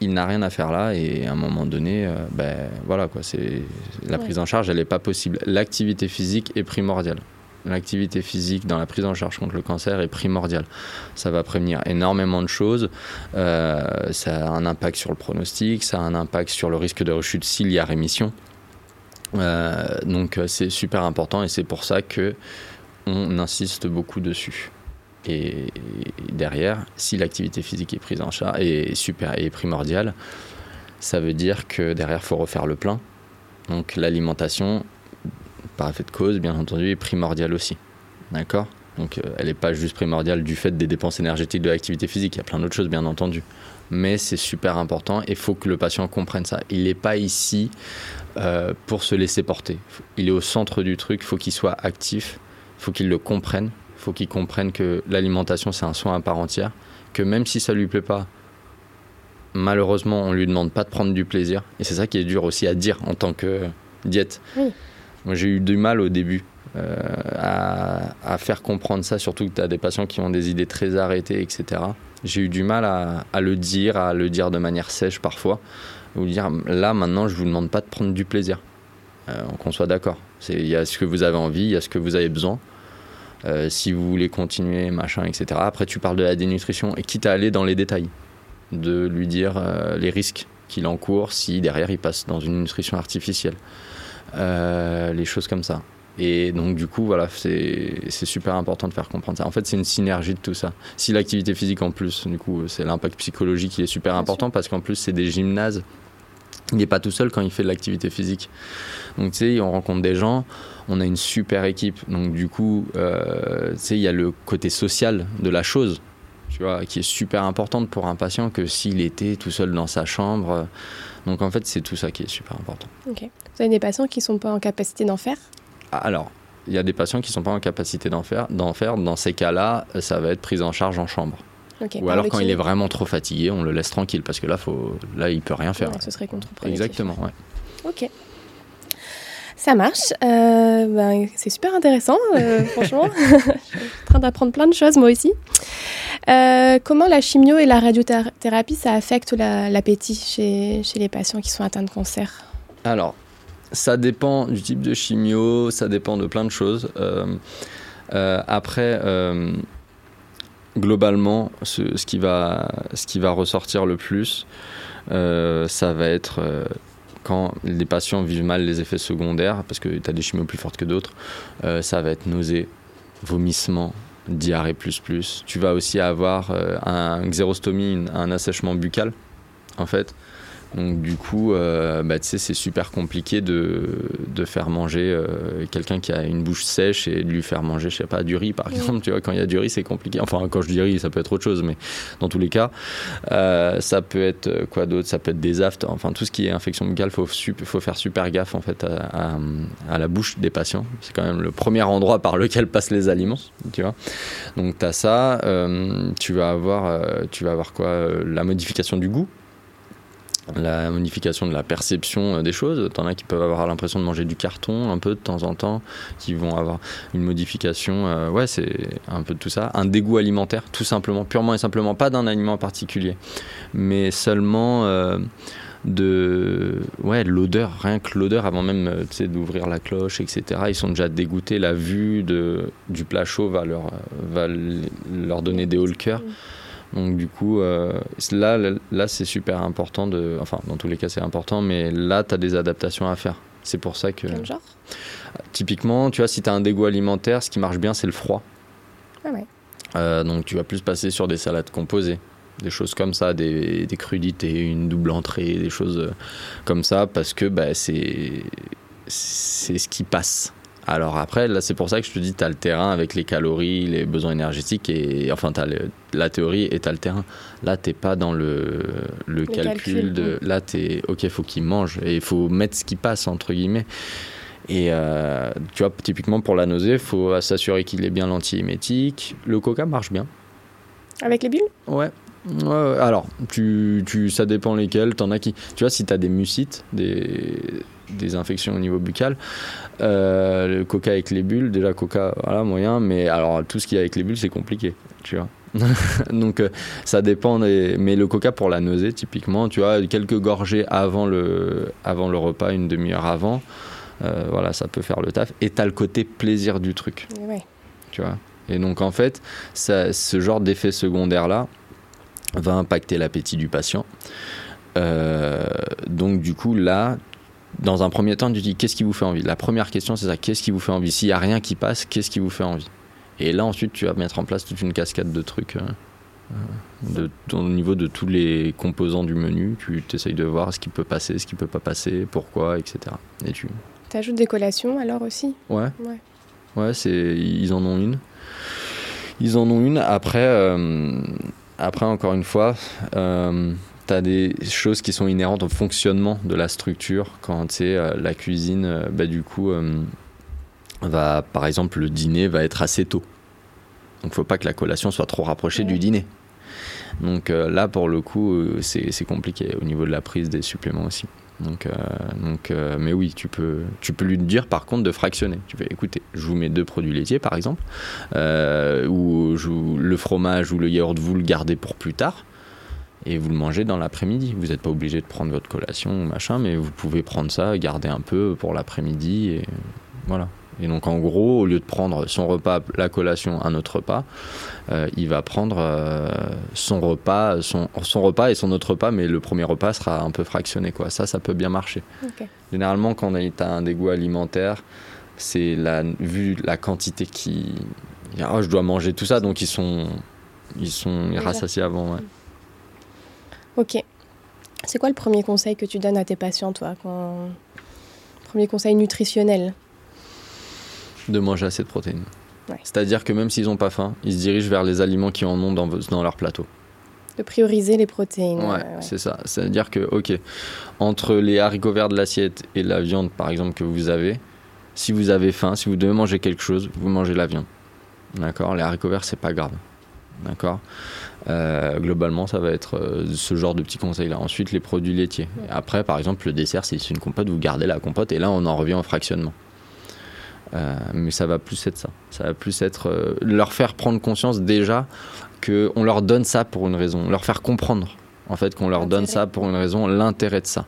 il n'a rien à faire là et à un moment donné, euh, ben voilà quoi, c'est la prise en charge, elle n'est pas possible. L'activité physique est primordiale. L'activité physique dans la prise en charge contre le cancer est primordiale. Ça va prévenir énormément de choses. Euh, ça a un impact sur le pronostic, ça a un impact sur le risque de rechute s'il y a rémission. Euh, donc c'est super important et c'est pour ça que on insiste beaucoup dessus. Et derrière, si l'activité physique est prise en charge et super et primordiale, ça veut dire que derrière, faut refaire le plein. Donc l'alimentation, par effet de cause, bien entendu, est primordiale aussi. D'accord? Donc euh, elle n'est pas juste primordiale du fait des dépenses énergétiques de l'activité physique, il y a plein d'autres choses, bien entendu. Mais c'est super important et il faut que le patient comprenne ça. Il n'est pas ici euh, pour se laisser porter. Il est au centre du truc, il faut qu'il soit actif, il faut qu'il le comprenne faut qu'il comprenne que l'alimentation, c'est un soin à part entière, que même si ça lui plaît pas, malheureusement, on lui demande pas de prendre du plaisir. Et c'est ça qui est dur aussi à dire en tant que diète. Moi, j'ai eu du mal au début euh, à, faire comprendre ça, surtout que tu as des patients qui ont des idées très arrêtées, etc. J'ai eu du mal à, le dire, à le dire de manière sèche parfois. Vous dire, là, maintenant, je vous demande pas de prendre du plaisir. Euh, qu'on soit d'accord. Il y a ce que vous avez envie, il y a ce que vous avez besoin. Euh, si vous voulez continuer, machin, etc. Après, tu parles de la dénutrition et quitte à aller dans les détails, de lui dire euh, les risques qu'il encourt si derrière il passe dans une nutrition artificielle, euh, les choses comme ça. Et donc, du coup, voilà, c'est super important de faire comprendre ça. En fait, c'est une synergie de tout ça. Si l'activité physique, en plus, du coup, c'est l'impact psychologique qui est super important parce qu'en plus, c'est des gymnases. Il n'est pas tout seul quand il fait de l'activité physique. Donc, tu sais, on rencontre des gens on a une super équipe. Donc du coup, euh, tu sais, il y a le côté social de la chose, tu vois, qui est super importante pour un patient que s'il était tout seul dans sa chambre. Donc en fait, c'est tout ça qui est super important. Ok. Vous avez des patients qui ne sont pas en capacité d'en faire? Ah, Alors, il y a des patients qui ne sont pas en capacité d'en faire, d'en faire. Dans ces cas-là, ça va être prise en charge en chambre. Ou alors quand il est vraiment trop fatigué, on le laisse tranquille parce que là, faut, là, il peut rien faire. ce serait contre-productif. Exactement, ouais. Ok. Ça marche. Euh, ben, c'est super intéressant, euh, franchement. je suis en train d'apprendre plein de choses, moi aussi. Euh, comment la chimio et la radiothérapie, ça affecte l'appétit chez, chez les patients qui sont atteints de cancer? Alors, ça dépend du type de chimio, ça dépend de plein de choses. après, globalement, ce, ce, qui va, ce qui va ressortir le plus, ça va être quand les patients vivent mal les effets secondaires, parce que tu as des chimios plus fortes que d'autres, euh, ça va être nausée, vomissement, diarrhée plus plus. Tu vas aussi avoir euh, un xérostomie, un assèchement buccal, en fait. Donc du coup, euh, bah, c'est super compliqué de, de faire manger euh, quelqu'un qui a une bouche sèche et de lui faire manger, je sais pas, du riz par exemple. Tu vois, quand il y a du riz, c'est compliqué. Enfin, quand je dis riz, ça peut être autre chose, mais dans tous les cas, euh, ça peut être quoi d'autre? Ça peut être des aftes. Enfin, tout ce qui est infection buccale, faut faut faire super gaffe en fait à, à, la bouche des patients. C'est quand même le premier endroit par lequel passent les aliments, tu vois. Donc tu as ça. tu vas avoir, tu vas avoir quoi La modification du goût la modification de la perception euh, des choses. T'en as qui peuvent avoir l'impression de manger du carton un peu de temps en temps, qui vont avoir une modification. Euh, ouais, c'est un peu de tout ça. Un dégoût alimentaire, tout simplement, purement et simplement, pas d'un aliment en particulier, mais seulement euh, de ouais l'odeur rien que l'odeur avant même d'ouvrir la cloche etc ils sont déjà dégoûtés la vue de du plat chaud va leur va leur donner des hauts le cœur donc du coup, euh, là, là c'est super important de... Enfin, dans tous les cas, c'est important, mais là, tu as des adaptations à faire. C'est pour ça que... Quel genre? Typiquement, tu vois, si tu as un dégoût alimentaire, ce qui marche bien, c'est le froid. Ah ouais. Euh, donc tu vas plus passer sur des salades composées. Des choses comme ça, des, des crudités, une double entrée, des choses euh, comme ça, parce que bah, c'est ce qui passe. Alors après, là, c'est pour ça que je te dis, tu as le terrain avec les calories, les besoins énergétiques, et enfin, tu as la théorie et tu as le terrain. Là, tu pas dans le, le, calcul, de. Là, tu es, ok, il faut qu'il mange, et il faut mettre ce qui passe, entre guillemets. Et euh, tu vois, typiquement pour la nausée, il faut s'assurer qu'il est bien l'antiémétique. Le coca marche bien. Avec les bulles Ouais. alors, tu, tu, ça dépend lesquels. T'en as qui. Tu vois, si tu as des mucites, des, des infections au niveau buccal, euh, le coca avec les bulles, déjà coca, voilà, moyen, mais alors tout ce qui est avec les bulles, c'est compliqué, tu vois. Donc euh, ça dépend, mais le coca pour la nausée, typiquement, tu vois, quelques gorgées avant le, avant le repas, une demi-heure avant, euh, voilà, ça peut faire le taf. Et t'as le côté plaisir du truc, tu vois. Et donc en fait, ça, ce genre d'effet secondaire-là va impacter l'appétit du patient. donc du coup là, dans un premier temps, tu dis qu'est-ce qui vous fait envie? La première question, c'est ça qu'est-ce qui vous fait envie? S'il n'y a rien qui passe, qu'est-ce qui vous fait envie? Et là, ensuite, tu vas mettre en place toute une cascade de trucs. Euh, euh, de, au niveau de tous les composants du menu, tu essayes de voir ce qui peut passer, ce qui peut pas passer, pourquoi, etc. Et tu ajoutes des collations alors aussi? Ouais. Ouais, ouais c'est, ils en ont une. Ils en ont une. Après, euh, après encore une fois, tu as des choses qui sont inhérentes au fonctionnement de la structure. Quand tu sais, euh, la cuisine, euh, bah, du coup, euh, va, par exemple, le dîner va être assez tôt. Donc, faut pas que la collation soit trop rapprochée du dîner. Donc là, pour le coup, c'est compliqué au niveau de la prise des suppléments aussi. Donc, euh, donc, mais oui, tu peux, tu peux lui dire par contre de fractionner. Tu fais, écoutez, je vous mets deux produits laitiers par exemple, ou le fromage ou le yaourt, vous le gardez pour plus tard et vous le mangez dans l'après-midi. Vous n'êtes pas obligé de prendre votre collation ou machin, mais vous pouvez prendre ça, garder un peu pour l'après-midi et voilà. Et donc en gros, au lieu de prendre son repas, la collation, un autre repas, euh, il va prendre euh, son repas, son, son, repas et son autre repas, mais le premier repas sera un peu fractionné. Quoi. Ça, ça peut bien marcher. Généralement, quand on a un dégoût alimentaire, c'est la, vu la quantité qui... Oh, je dois manger tout ça, donc ils sont, ils sont rassasiés avant. Ouais. Ok. C'est quoi le premier conseil que tu donnes à tes patients, toi quand... Premier conseil nutritionnel? De manger assez de protéines. C'est-à-dire que même s'ils n'ont pas faim, ils se dirigent vers les aliments qui en ont dans, dans leur plateau. De prioriser les protéines. Ouais, c'est ça. C'est-à-dire que, ok, entre les haricots verts de l'assiette et la viande, par exemple, que vous avez, si vous avez faim, si vous devez manger quelque chose, vous mangez la viande. D'accord? Les haricots verts, c'est pas grave. D'accord? Euh, Globalement, ça va être euh, ce genre de petits conseils-là. Ensuite, les produits laitiers. Après, par exemple, le dessert, c'est une compote, vous gardez la compote et là, on en revient au fractionnement. Euh, mais ça va plus être ça. Ça va plus être leur faire prendre conscience déjà qu'on leur donne ça pour une raison, leur faire comprendre en fait qu'on leur donne ça pour une raison, l'intérêt de ça.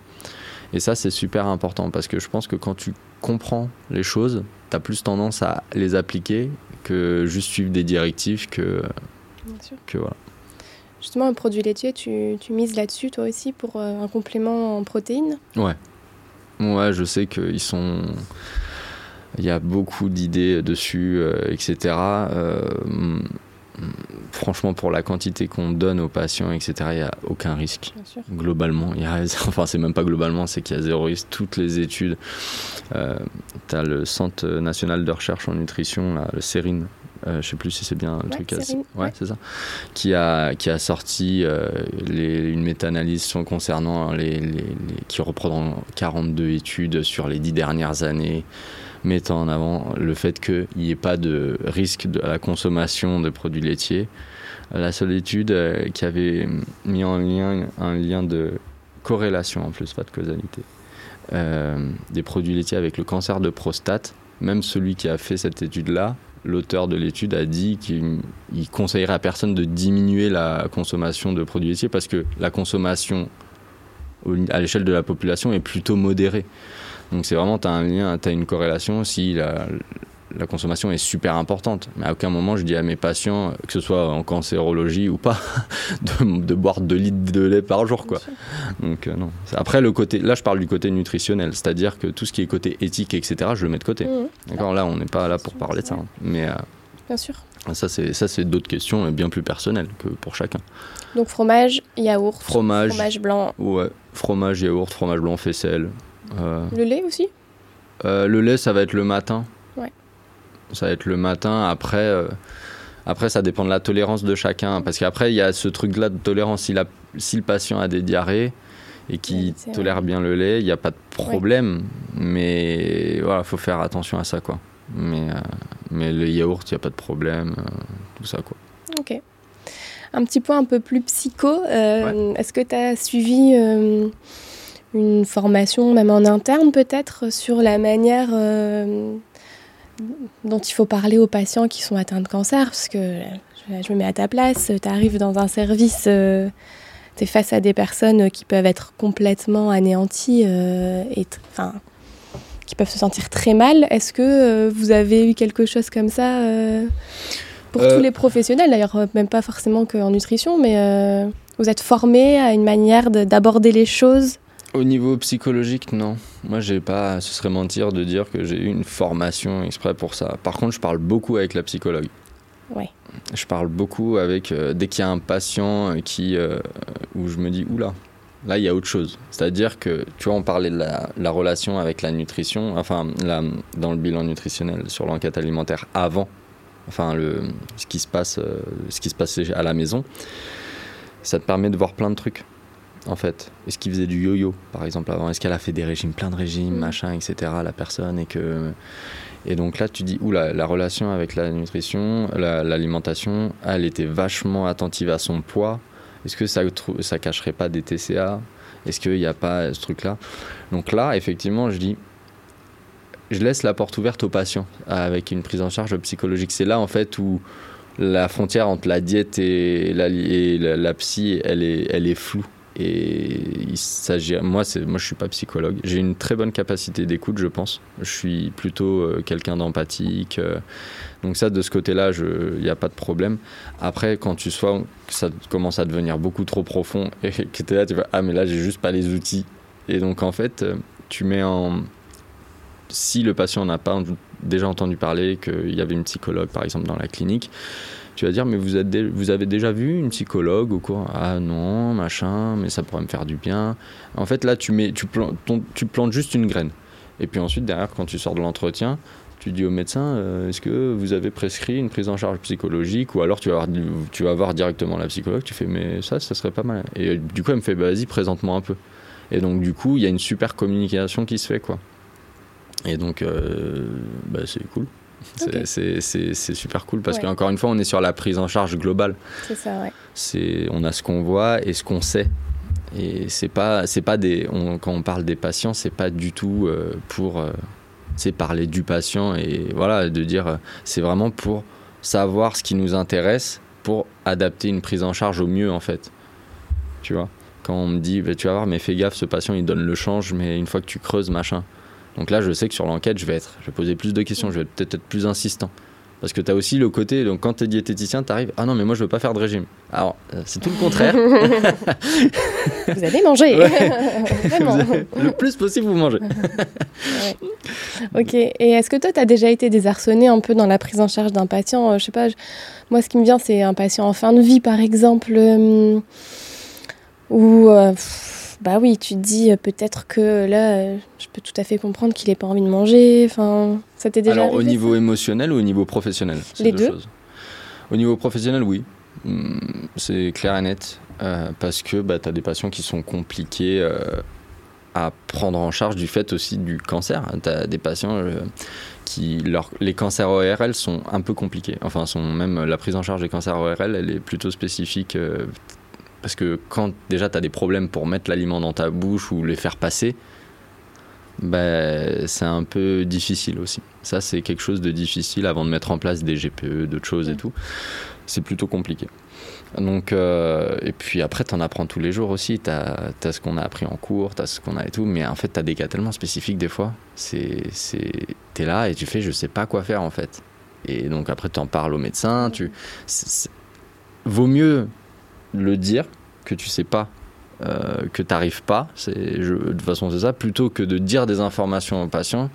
Et ça c'est super important parce que je pense que quand tu comprends les choses, tu as plus tendance à les appliquer que juste suivre des directives que, que voilà. Justement, un produit laitier, tu, tu mises là-dessus toi aussi pour euh, un complément en protéines? Ouais. Ouais, je sais qu'ils sont il y a beaucoup d'idées dessus, euh, etc. Euh, franchement, pour la quantité qu'on donne aux patients, etc., il n'y a aucun risque. Globalement, il y a, enfin, c'est même pas globalement, c'est qu'il y a zéro risque. Toutes les études, euh, tu as le Centre national de recherche en nutrition, là, le CERIN, euh, je sais plus si c'est bien le truc. Ouais, c'est ça. Qui a, qui a sorti les, une méta-analyse concernant les, les, qui reprend 42 études sur les dix dernières années mettant en avant le fait qu'il n'y ait pas de risque de la consommation de produits laitiers. La seule étude euh, qui avait mis en lien un lien de corrélation en plus, pas de causalité, euh, des produits laitiers avec le cancer de prostate, même celui qui a fait cette étude-là, l'auteur de l'étude a dit qu'il conseillerait à personne de diminuer la consommation de produits laitiers parce que la consommation à l'échelle de la population est plutôt modérée. Donc c'est vraiment, tu as un lien, tu as une corrélation si la, la, consommation est super importante. Mais à aucun moment je dis à mes patients, que ce soit en cancérologie ou pas, de, boire 2 litres de lait par jour. Quoi. Donc euh, non. Après, le côté, là je parle du côté nutritionnel, c'est-à-dire que tout ce qui est côté éthique, etc., je le mets de côté. Mmh. D'accord Là, on n'est pas là pour parler de ça. Hein. Mais, euh, Bien sûr. Ça, c'est, ça, c'est d'autres questions bien plus personnelles que pour chacun. Donc fromage, yaourt, fromage, fromage blanc. Ouais, fromage, yaourt, fromage blanc, faisselle, euh, le lait aussi? euh, Le lait, ça va être le matin. Ouais. Ça va être le matin. Après, euh, après, ça dépend de la tolérance de chacun. Parce qu'après, il y a ce truc-là de tolérance. Si, la, si le patient a des diarrhées et qui tolère bien le lait, il n'y a pas de problème. Mais voilà, faut faire attention à ça, quoi. Mais, mais le yaourt, il n'y a pas de problème. tout ça, quoi. Ok. Un petit point un peu plus psycho. Est-ce que tu as suivi une formation, même en interne peut-être, sur la manière euh, dont il faut parler aux patients qui sont atteints de cancer, parce que je me mets à ta place, tu arrives dans un service, euh, tu es face à des personnes qui peuvent être complètement anéanties euh, et enfin qui peuvent se sentir très mal. Est-ce que vous avez eu quelque chose comme ça pour tous les professionnels, d'ailleurs, même pas forcément qu'en nutrition, mais vous êtes formé à une manière d'aborder les choses? Au niveau psychologique, non. Moi, j'ai pas. Ce serait mentir de dire que j'ai eu une formation exprès pour ça. Par contre, je parle beaucoup avec la psychologue. Ouais. Je parle beaucoup avec. Euh, dès qu'il y a un patient qui. Euh, où je me dis, oula, là, il y a autre chose. C'est-à-dire que, tu vois, on parlait de la, relation avec la nutrition, enfin, dans le bilan nutritionnel, sur l'enquête alimentaire avant, enfin, le, ce, qui se passe, euh, ce qui se passait à la maison. Ça te permet de voir plein de trucs en fait Est-ce qu'il faisait du yo-yo, par exemple, avant? Est-ce qu'elle a fait des régimes, plein de régimes, mm. machin, etc., la personne Et que et donc là, tu dis, oula, la relation avec la nutrition, l'alimentation, elle était vachement attentive à son poids Est-ce que ça, ça cacherait pas des TCA Est-ce qu'il n'y a pas ce truc-là? Donc là, effectivement, je dis, je laisse la porte ouverte aux patients avec une prise en charge psychologique. C'est là, en fait, où la frontière entre la diète et la, et la, psy, elle est, elle est floue. Et il s'agit, moi, c'est, moi, je suis pas psychologue. J'ai une très bonne capacité d'écoute, je pense. Je suis plutôt euh, quelqu'un d'empathique. Euh. donc ça, de ce côté-là, il n'y a pas de problème. Après, quand tu sois, ça commence à devenir beaucoup trop profond et que tu es là, tu vas, ah mais là, j'ai juste pas les outils. Et donc en fait, euh, tu mets en, si le patient n'a pas déjà entendu parler qu'il y avait une psychologue, par exemple, dans la clinique, tu vas dire mais vous, avez déjà vu une psychologue au cours? Ah non machin mais ça pourrait me faire du bien. En fait là tu plantes, juste une graine. Et puis ensuite derrière quand tu sors de l'entretien tu dis au médecin euh, est-ce que vous avez prescrit une prise en charge psychologique? Ou alors tu vas, voir, tu vas voir directement la psychologue tu fais mais ça ça serait pas mal. Et du coup elle me fait bah, vas-y présente-moi un peu. Et donc du coup il y a une super communication qui se fait quoi. Et donc euh, bah, c'est cool c'est super cool parce qu'encore une fois, on est sur la prise en charge globale. C'est ça, ouais. On a ce qu'on voit et ce qu'on sait. Et c'est pas, c'est pas des, quand on parle des patients, c'est pas du tout euh, pour, euh, parler du patient et voilà, de dire, euh, c'est vraiment pour savoir ce qui nous intéresse pour adapter une prise en charge au mieux en fait. Tu vois, quand on me dit, bah, tu vas voir, mais fais gaffe, ce patient il donne le change, mais une fois que tu creuses, machin. Donc là, je sais que sur l'enquête, je vais être, je vais poser plus de questions, je vais peut-être être plus insistant. Parce que tu as aussi le côté, donc quand tu es diététicien, tu arrives, ah non, mais moi je veux pas faire de régime. Alors, euh, c'est tout le contraire. vous allez manger. le plus possible, vous mangez. Ok, et est-ce que toi, tu as déjà été désarçonné un peu dans la prise en charge d'un patient? Euh, Je sais pas, moi ce qui me vient, c'est un patient en fin de vie, par exemple, euh, où bah oui, tu te dis euh, peut-être que là, euh, je peux tout à fait comprendre qu'il n'ait pas envie de manger. Enfin, ça t'est déjà Alors, au niveau émotionnel ou au niveau professionnel Les deux. Au niveau professionnel, oui. Hmm, c'est clair et net. Euh, parce que bah, tu as des patients qui sont compliqués à prendre en charge du fait aussi du cancer. Tu as des patients qui. Leur, les cancers ORL sont un peu compliqués. Enfin, sont même la prise en charge des cancers ORL, elle est plutôt spécifique parce que quand déjà tu as des problèmes pour mettre l'aliment dans ta bouche ou les faire passer, ben, c'est un peu difficile aussi. Ça, c'est quelque chose de difficile avant de mettre en place des GPE, d'autres choses et tout. C'est plutôt compliqué. Donc, euh, et puis après, tu en apprends tous les jours aussi. Tu as, ce qu'on a appris en cours, tu as ce qu'on a et tout. Mais en fait, tu as des cas tellement spécifiques des fois. Tu es là et tu fais, je sais pas quoi faire en fait. Et donc après, tu en parles au médecin. Tu, Vaut mieux le dire que tu sais pas, euh, que tu n'arrives pas, c'est, de toute façon c'est ça, plutôt que de dire des informations au patient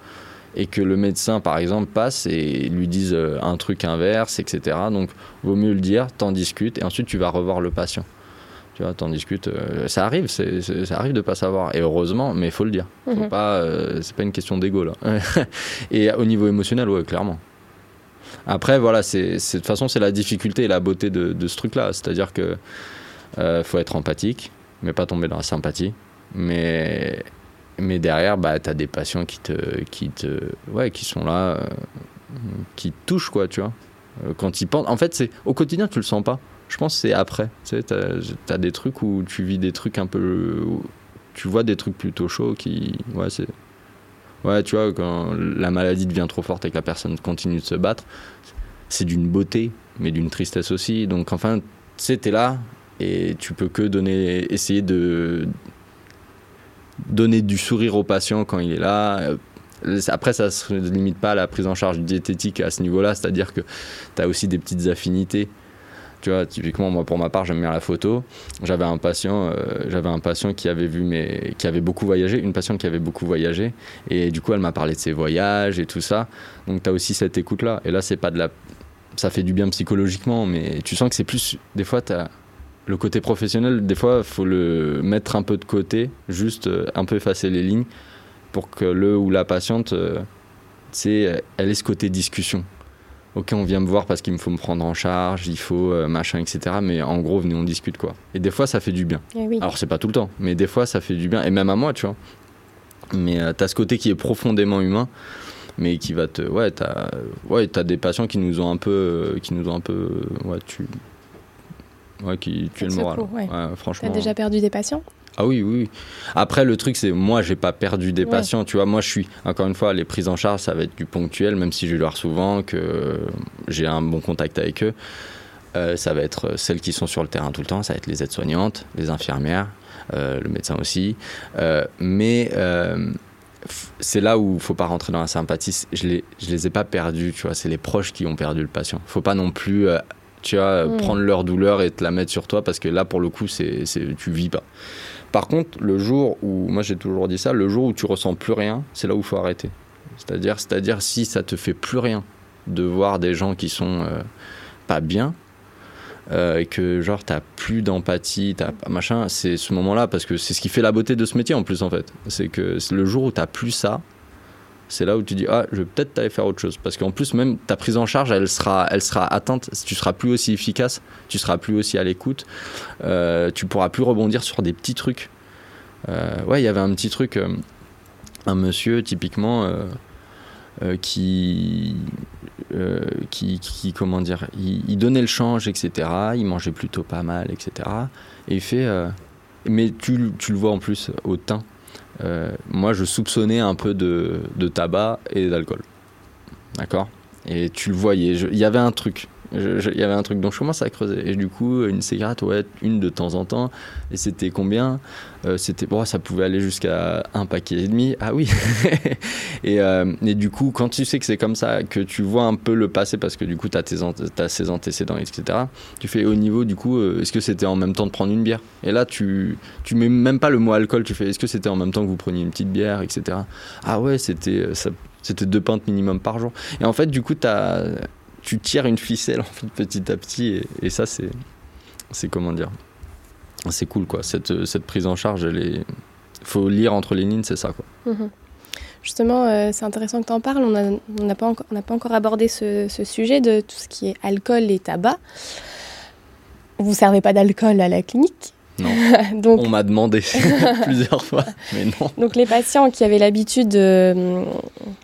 et que le médecin par exemple passe et lui dise euh, un truc inverse, etc. Donc vaut mieux le dire, t'en discutes et ensuite tu vas revoir le patient. Tu vois, t'en discutes. Euh, ça arrive, c'est, ça arrive de pas savoir. Et heureusement, mais il faut le dire. Faut mhm. pas, c'est pas une question d'ego là. et au niveau émotionnel, ouais, clairement. Après, voilà, c'est, de toute façon, c'est la difficulté et la beauté de, ce truc-là. C'est-à-dire que euh, faut être empathique, mais pas tomber dans la sympathie. Mais, mais derrière, bah, tu as des patients qui, te, qui, te, ouais, qui sont là, euh, qui te touchent, quoi, tu vois. Euh, quand ils pensent. En fait, au quotidien, tu le sens pas. Je pense que c'est après. Tu sais, as, as, des trucs où tu vis des trucs un peu. Tu vois des trucs plutôt chauds qui. Ouais, c'est Ouais, tu vois, quand la maladie devient trop forte et que la personne continue de se battre, c'est d'une beauté, mais d'une tristesse aussi. Donc, enfin, t'es là et tu peux que donner, essayer de donner du sourire au patient quand il est là. Après, ça ne se limite pas à la prise en charge diététique à ce niveau-là, c'est-à-dire que tu as aussi des petites affinités tu vois, typiquement, moi, pour ma part, j'aime bien la photo. J'avais un patient, euh, j'avais un patient qui avait vu mes, qui avait beaucoup voyagé, une patiente qui avait beaucoup voyagé, et du coup, elle m'a parlé de ses voyages et tout ça. Donc, tu as aussi cette écoute-là. Et là, c'est pas de la, ça fait du bien psychologiquement, mais tu sens que c'est plus, des fois, as le côté professionnel. Des fois, faut le mettre un peu de côté, juste euh, un peu effacer les lignes, pour que le ou la patiente, euh, elle ait ce côté discussion ok, on vient me voir parce qu'il me faut me prendre en charge, il faut euh, machin, etc. Mais en gros, venez, on discute quoi. Et des fois, ça fait du bien. Eh Alors, c'est pas tout le temps, mais des fois, ça fait du bien. Et même à moi, tu vois. Mais euh, t'as ce côté qui est profondément humain, mais qui va te. Ouais, t'as ouais, as des patients qui nous ont un peu. Euh, qui nous ont un peu. Ouais, tu. ouais, qui tue le moral. Ouais. franchement. T'as déjà perdu des patients? Ah oui, oui. Après, le truc, c'est moi, j'ai pas perdu des patients. Tu vois, moi, je suis, encore une fois, les prises en charge, ça va être du ponctuel, même si je leur souvent, que j'ai un bon contact avec eux. Euh, ça va être celles qui sont sur le terrain tout le temps, ça va être les aides-soignantes, les infirmières, euh, le médecin aussi. Euh, mais c'est là où il faut pas rentrer dans la sympathie. Je les, je les ai pas perdus, tu vois. C'est les proches qui ont perdu le patient. Faut pas non plus, tu vois, mm. prendre leur douleur et te la mettre sur toi parce que là, pour le coup, c'est, tu vis pas. Par contre, le jour où, moi j'ai toujours dit ça, le jour où tu ressens plus rien, c'est là où il faut arrêter. C'est-à-dire, c'est-à-dire si ça te fait plus rien de voir des gens qui sont pas bien, euh, et que genre t'as plus d'empathie, t'as machin, c'est ce moment-là parce que c'est ce qui fait la beauté de ce métier en plus en fait. C'est que le jour où t'as plus ça, c'est là où tu dis ah je vais peut-être aller faire autre chose parce qu'en plus même ta prise en charge elle sera elle sera atteinte tu seras plus aussi efficace tu seras plus aussi à l'écoute euh, tu pourras plus rebondir sur des petits trucs euh, ouais il y avait un petit truc un monsieur typiquement qui euh, qui, comment dire, il, donnait le change, etc. Il mangeait plutôt pas mal, etc. Et fait, euh, mais tu, tu, le vois en plus au teint. Euh, moi, je soupçonnais un peu de, de tabac et d'alcool. D'accord? Et tu le voyais. Il y avait un truc. Il y avait un truc dont je commence à creuser. Et du coup, une cigarette, ouais, une de temps en temps. Et c'était combien? Euh, C'était, bon, ça pouvait aller jusqu'à un paquet et demi. Ah oui et, euh, et, du coup, quand tu sais que c'est comme ça, que tu vois un peu le passé, parce que du coup, tu as, as ses antécédents, etc., tu fais au niveau, du coup, euh, est-ce que c'était en même temps de prendre une bière? Et là, tu, tu mets même pas le mot alcool, tu fais est-ce que c'était en même temps que vous preniez une petite bière, etc. Ah ouais, c'était. c'était deux pintes minimum par jour. Et en fait, du coup, tu as tu tires une ficelle en fait, petit à petit et, ça c'est c'est comment dire c'est cool quoi cette, cette prise en charge elle est faut lire entre les lignes c'est ça quoi mhm. Justement, euh, c'est intéressant que tu en parles. On n'a on pas, encore, pas encore abordé ce, ce, sujet de tout ce qui est alcool et tabac. Vous servez pas d'alcool à la clinique non. Donc... On m'a demandé plusieurs fois, mais non. Donc les patients qui avaient l'habitude de,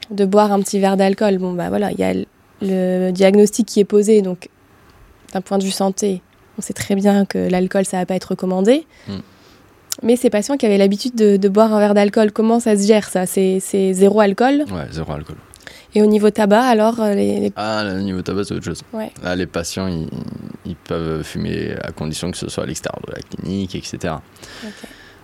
de, boire un petit verre d'alcool, bon bah voilà, il y a le diagnostic qui est posé, donc d'un point de vue santé, on sait très bien que l'alcool, ça va pas être recommandé. Hmm. Mais ces patients qui avaient l'habitude de, boire un verre d'alcool, comment ça se gère ça? C'est zéro alcool? Ouais, zéro alcool. Et au niveau tabac, alors euh, les, Ah, au niveau tabac, c'est autre chose. Là, les patients, ils, peuvent fumer à condition que ce soit à l'extérieur de la clinique, etc.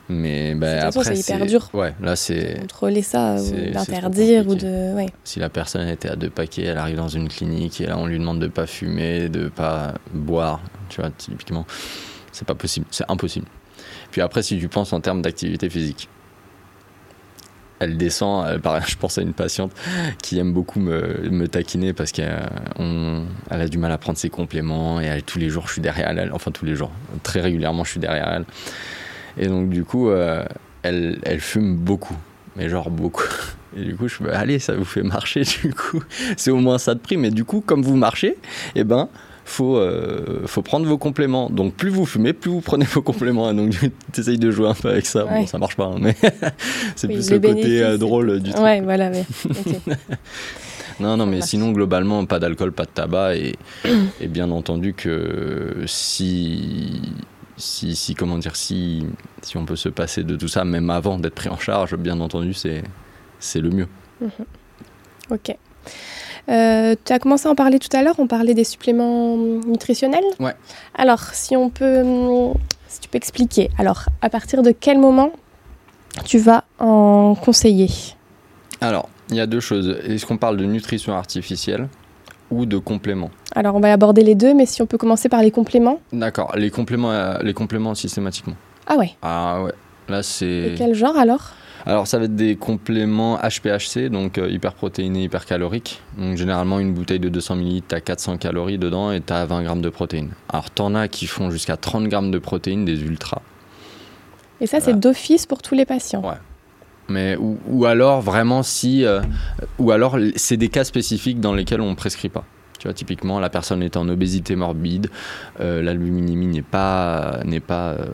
Mais ben, après, c'est hyper dur. Ouais, là c'est. Contrôler ça, ou d'interdire, ou de. Ouais. Si la personne était à deux paquets, elle arrive dans une clinique et là on lui demande de pas fumer, de pas boire, tu vois, typiquement, c'est pas possible, c'est impossible. Puis après, si tu penses en termes d'activité physique, elle descend. Elle, je pense à une patiente qui aime beaucoup me, me taquiner parce qu'elle a du mal à prendre ses compléments et tous les jours je suis derrière elle. Enfin, tous les jours, très régulièrement, je suis derrière elle. Et donc, du coup, euh, elle, elle fume beaucoup. Mais genre beaucoup. Et du coup, je me allez, ça vous fait marcher, du coup. C'est au moins ça de prix. Mais du coup, comme vous marchez, eh ben, faut, euh, faut prendre vos compléments. Donc plus vous fumez, plus vous prenez vos compléments. Donc tu essayes de jouer un peu avec ça. Bon, ça marche pas, hein, mais c'est plus le, côté euh, drôle du truc. Ouais, voilà, non, non, mais sinon, globalement, pas d'alcool, pas de tabac. Et, et bien entendu que si si, si, comment dire, si, si on peut se passer de tout ça, même avant d'être pris en charge, bien entendu, c'est, c'est le mieux. Mhm. Ok. Euh, tu as commencé à en parler tout à l'heure, on parlait des suppléments nutritionnels. Ouais. Alors, si on peut, si tu peux expliquer, alors, à partir de quel moment tu vas en conseiller? Alors, il y a deux choses. Est-ce qu'on parle de nutrition artificielle? Ou de compléments Alors, on va aborder les deux, mais si on peut commencer par les compléments. D'accord, les compléments, euh, les compléments systématiquement. Ah ouais Ah ouais, là c'est... Et quel genre alors? Alors ça va être des compléments HPHC, donc euh, hyperprotéinés, hypercaloriques. Donc généralement une bouteille de 200 ml, tu as 400 calories dedans et tu as 20 grammes de protéines. Alors t'en as qui font jusqu'à 30 grammes de protéines, des ultras. Et ça c'est d'office pour tous les patients Ouais. Mais, ou, alors vraiment si... Euh, ou alors c'est des cas spécifiques dans lesquels on ne prescrit pas. Tu vois, typiquement, la personne est en obésité morbide, euh, l'albuminémie n'est pas, n'est pas euh,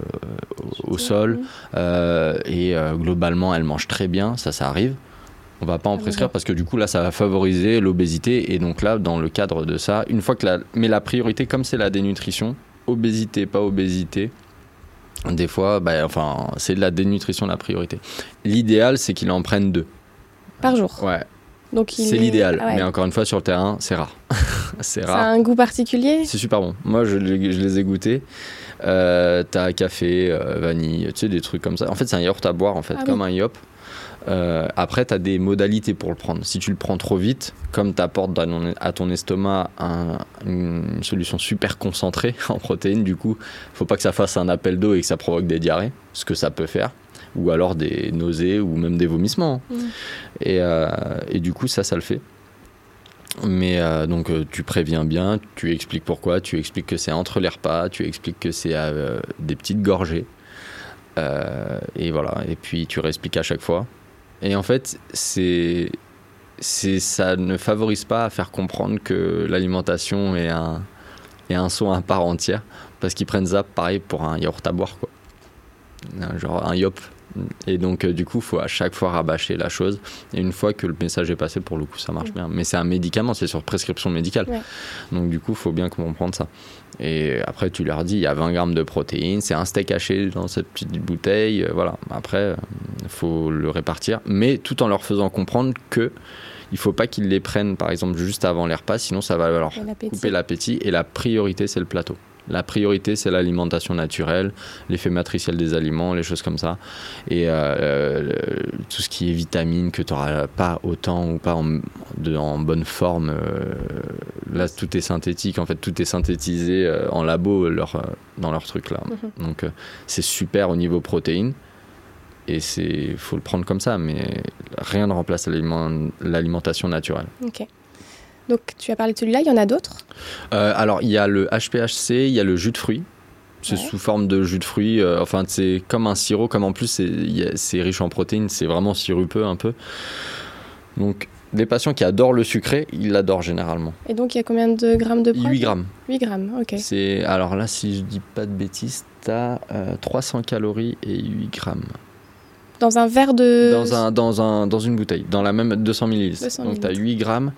au sol, euh, et globalement, elle mange très bien, ça, ça arrive. On va pas en ah, prescrire parce que du coup, là, ça va favoriser l'obésité. Et donc là, dans le cadre de ça, une fois que la... Mais la priorité, comme c'est la dénutrition, obésité, pas obésité, des fois, bah, enfin, c'est de la dénutrition la priorité. L'idéal, c'est qu'il en prenne deux. Par jour Ouais. C'est l'idéal, ah mais encore une fois, sur le terrain, c'est rare. c'est rare. Ça a un goût particulier? C'est super bon. Moi, je, les ai goûtés. Euh, t'as café, euh, vanille, tu sais, des trucs comme ça. En fait, c'est un yaourt à boire, en fait, ah comme un yop. Euh, après, tu as des modalités pour le prendre. Si tu le prends trop vite, comme tu apportes à ton estomac une solution super concentrée en protéines, du coup, faut pas que ça fasse un appel d'eau et que ça provoque des diarrhées, ce que ça peut faire, ou alors des nausées ou même des vomissements. Mmh. Euh, et, du coup, ça, ça le fait. Mais euh, donc tu préviens bien, tu expliques pourquoi, tu expliques que c'est entre les repas, tu expliques que c'est des petites gorgées. et voilà, et puis tu réexpliques à chaque fois. Et en fait, c'est, c'est, ça ne favorise pas à faire comprendre que l'alimentation est un, est un soin à part entière, parce qu'ils prennent ça pareil pour un yaourt à boire, quoi. Genre un yop. Et donc, euh, du coup, il faut à chaque fois rabâcher la chose. Et une fois que le message est passé, pour le coup, ça marche bien. Mais c'est un médicament, c'est sur prescription médicale. Donc, du coup, il faut bien comprendre ça. Et après, tu leur dis, il y a 20 grammes de protéines, c'est un steak haché dans cette petite bouteille. Euh, voilà. Après, il faut le répartir. Mais tout en leur faisant comprendre que il faut pas qu'ils les prennent, par exemple, juste avant les repas, sinon ça va leur couper l'appétit. Et la priorité, c'est le plateau. La priorité, c'est l'alimentation naturelle, l'effet matriciel des aliments, les choses comme ça. Et euh, euh, tout ce qui est vitamines que tu n'auras pas autant ou pas en, en bonne forme. Euh, là, tout est synthétique. En fait, tout est synthétisé en labo leur, dans leur truc là. Mhm. Donc, c'est super au niveau protéines. Et il faut le prendre comme ça, mais rien ne remplace l'alimentation naturelle. Ok. Donc tu as parlé de celui-là, il y en a d'autres? Euh, Alors il y a le HPHC, il y a le jus de fruits. C'est sous forme de jus de fruits. Euh, enfin, c'est comme un sirop, comme en plus c'est riche en protéines, c'est vraiment sirupeux un peu. Donc, les patients qui adorent le sucré, ils l'adorent généralement. Et donc, il y a combien de grammes de protéines 8 grammes. 8 grammes, ok. Alors là, si je dis pas de bêtises, tu as 300 calories et 8 grammes. Dans un verre de. Dans, un, dans, un, dans une bouteille, dans la même 200 millilitres. Donc, tu as 8 grammes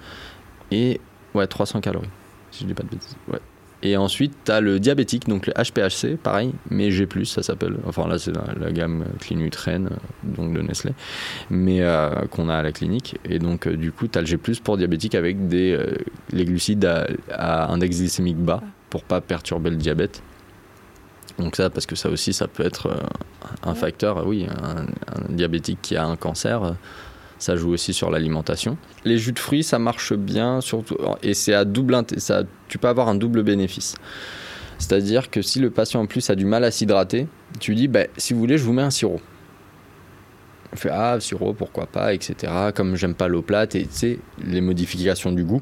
et ouais, 300 calories, si je dis pas de bêtises. Ouais. Et ensuite, tu as le diabétique, donc le HPHC, pareil, mais G+, ça s'appelle. Enfin là, c'est la, gamme Clinutrène, donc de Nestlé, mais euh, qu'on a à la clinique. Et donc, euh, du coup, tu as le G+, pour diabétique avec des, euh, les glucides à, index glycémique bas pour pas perturber le diabète. Donc ça, parce que ça aussi, ça peut être un facteur, oui, un, un diabétique qui a un cancer ça joue aussi sur l'alimentation. Les jus de fruits, ça marche bien, surtout, et c'est à double, ça, tu peux avoir un double bénéfice. C'est-à-dire que si le patient en plus a du mal à s'hydrater, tu dis, bah, si vous voulez, je vous mets un sirop. On fait, ah, sirop, pourquoi pas, etc. Comme j'aime pas l'eau plate, et tu sais, les modifications du goût.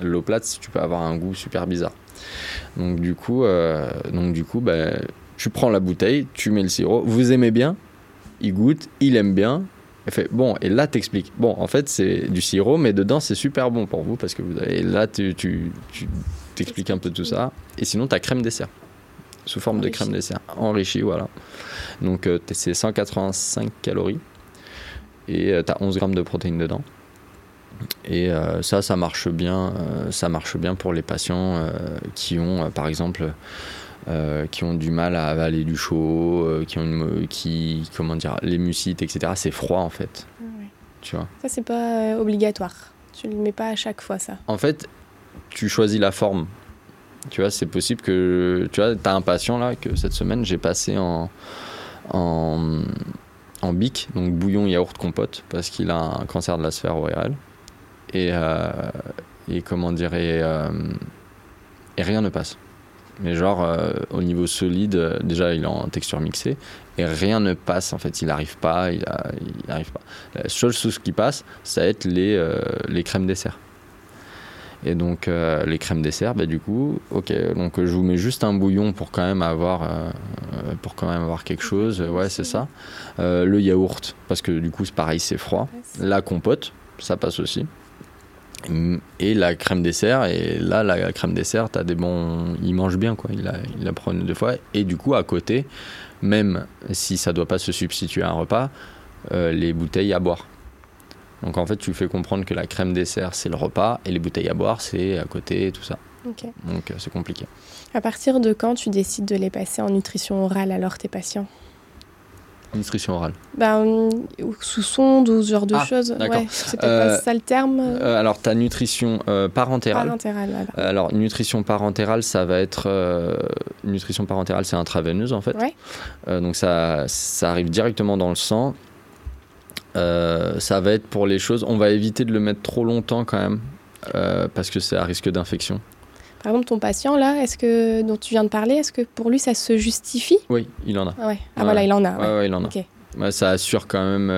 L'eau plate, tu peux avoir un goût super bizarre. Donc du coup, euh, donc, du coup bah, tu prends la bouteille, tu mets le sirop, vous aimez bien, il goûte, il aime bien, elle fait bon, et là t'expliques. Bon, en fait c'est du sirop, mais dedans c'est super bon pour vous parce que vous avez. là tu, tu, t'expliques un peu tout ça. Et sinon ta crème dessert sous forme de crème dessert enrichie, voilà. Donc euh, c'est 185 calories et euh, tu as 11 grammes de protéines dedans. Et euh, ça, ça marche bien. ça marche bien pour les patients qui ont, par exemple euh, qui ont du mal à avaler du chaud, euh, qui ont une, qui, comment dire, les mucites, etc. C'est froid en fait. Ah tu vois. Ça c'est pas euh, obligatoire. Tu le mets pas à chaque fois ça. En fait, tu choisis la forme. Tu vois, c'est possible que tu vois, as un patient là que cette semaine j'ai passé en en en bic, donc bouillon yaourt compote, parce qu'il a un cancer de la sphère orale. Et, et comment dire, et rien ne passe. Mais genre, euh, au niveau solide, euh, déjà, il est en texture mixée et rien ne passe. En fait, il n'arrive pas, il, arrive pas. La seule chose qui passe, ça va être les, euh, les crèmes dessert. Et donc, les crèmes dessert, bah, du coup, ok, donc je vous mets juste un bouillon pour quand même avoir, pour quand même avoir quelque chose. Ouais, c'est ça. le yaourt, parce que du coup, c'est pareil, c'est froid. La compote, ça passe aussi et la crème dessert et là la crème dessert as des bons il mange bien quoi. Il la, il la prend deux fois. Et du coup à côté même si ça doit pas se substituer à un repas euh, les bouteilles à boire. Donc en fait, tu fais comprendre que la crème dessert, c'est le repas, et les bouteilles à boire, c'est à côté, et tout ça. Donc euh, c'est compliqué. À partir de quand tu décides de les passer en nutrition orale alors tes patients? Nutrition orale ben, Sous sonde ou ce genre de ah, choses. Ouais, c'est peut-être pas euh, ça le terme euh, Alors, ta nutrition parentérale. Parentérale, alors. alors. nutrition parentérale, ça va être. nutrition parentérale, c'est intraveineuse en fait. Ouais. donc, ça, ça arrive directement dans le sang. ça va être pour les choses. On va éviter de le mettre trop longtemps quand même. parce que c'est à risque d'infection. Par exemple, ton patient là, est-ce que dont tu viens de parler, est-ce que pour lui ça se justifie? Oui, il en a. Ah, ouais. ah voilà, il en a. Ouais, ouais il en a. ça assure quand même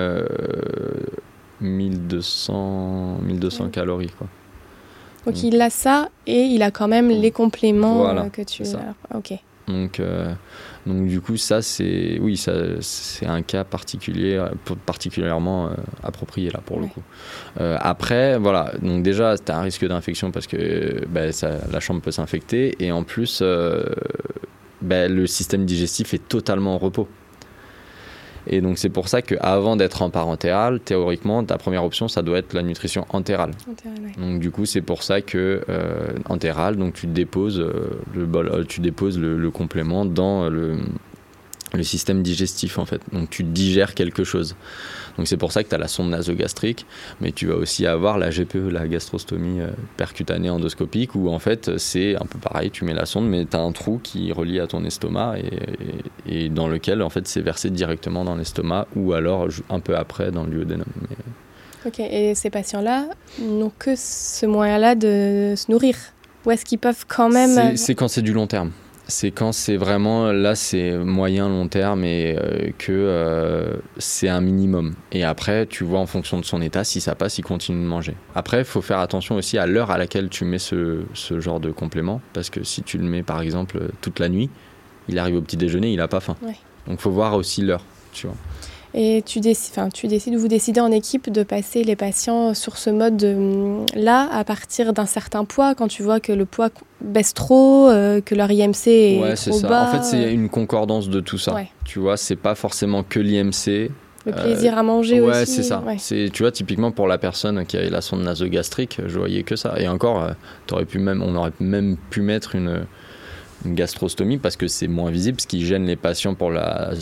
1200, euh, 1200 calories quoi. Donc, il a ça et il a quand même les compléments euh, que tu. Ok. Donc, euh, donc du coup, ça, c'est oui, ça, c'est un cas particulier, particulièrement euh, approprié là pour le coup. Euh, après, voilà, donc déjà, c'est un risque d'infection parce que ben, ça, la chambre peut s'infecter et en plus, ben, le système digestif est totalement en repos. Et donc c'est pour ça qu'avant d'être en parentéral, théoriquement, ta première option, ça doit être la nutrition entérale. Donc du coup, c'est pour ça que euh, entérale, donc tu déposes euh, le bol, euh, tu déposes le, complément dans le, le système digestif en fait. Donc tu digères quelque chose. Donc c'est pour ça que tu as la sonde nasogastrique, mais tu vas aussi avoir la GPE, la gastrostomie euh, percutanée endoscopique, où en fait c'est un peu pareil, tu mets la sonde, mais tu as un trou qui relie à ton estomac et, dans lequel en fait c'est versé directement dans l'estomac ou alors un peu après dans le duodénum. Mais... Ok, et ces patients-là n'ont que ce moyen-là de se nourrir? Ou est-ce qu'ils peuvent quand même... C'est quand c'est du long terme c'est quand c'est vraiment là c'est moyen long terme et euh, que euh, c'est un minimum. Et après tu vois en fonction de son état si ça passe il continue de manger. Après il faut faire attention aussi à l'heure à laquelle tu mets ce, ce, genre de complément parce que si tu le mets par exemple toute la nuit il arrive au petit déjeuner il a pas faim. Donc, donc faut voir aussi l'heure tu vois et tu, décides, tu décides, vous décidez en équipe de passer les patients sur ce mode-là à partir d'un certain poids, quand tu vois que le poids baisse trop, euh, que leur IMC est ouais, c'est ça. En fait, c'est une concordance de tout ça. Tu vois, c'est pas forcément que l'IMC. Le plaisir à manger aussi. Ouais, c'est ça. C'est, tu vois, typiquement pour la personne qui a la sonde nasogastrique, je voyais que ça. Et encore, euh, aurais pu même, on aurait même pu mettre une une gastrostomie parce que c'est moins visible. Ce qui gêne les patients pour la,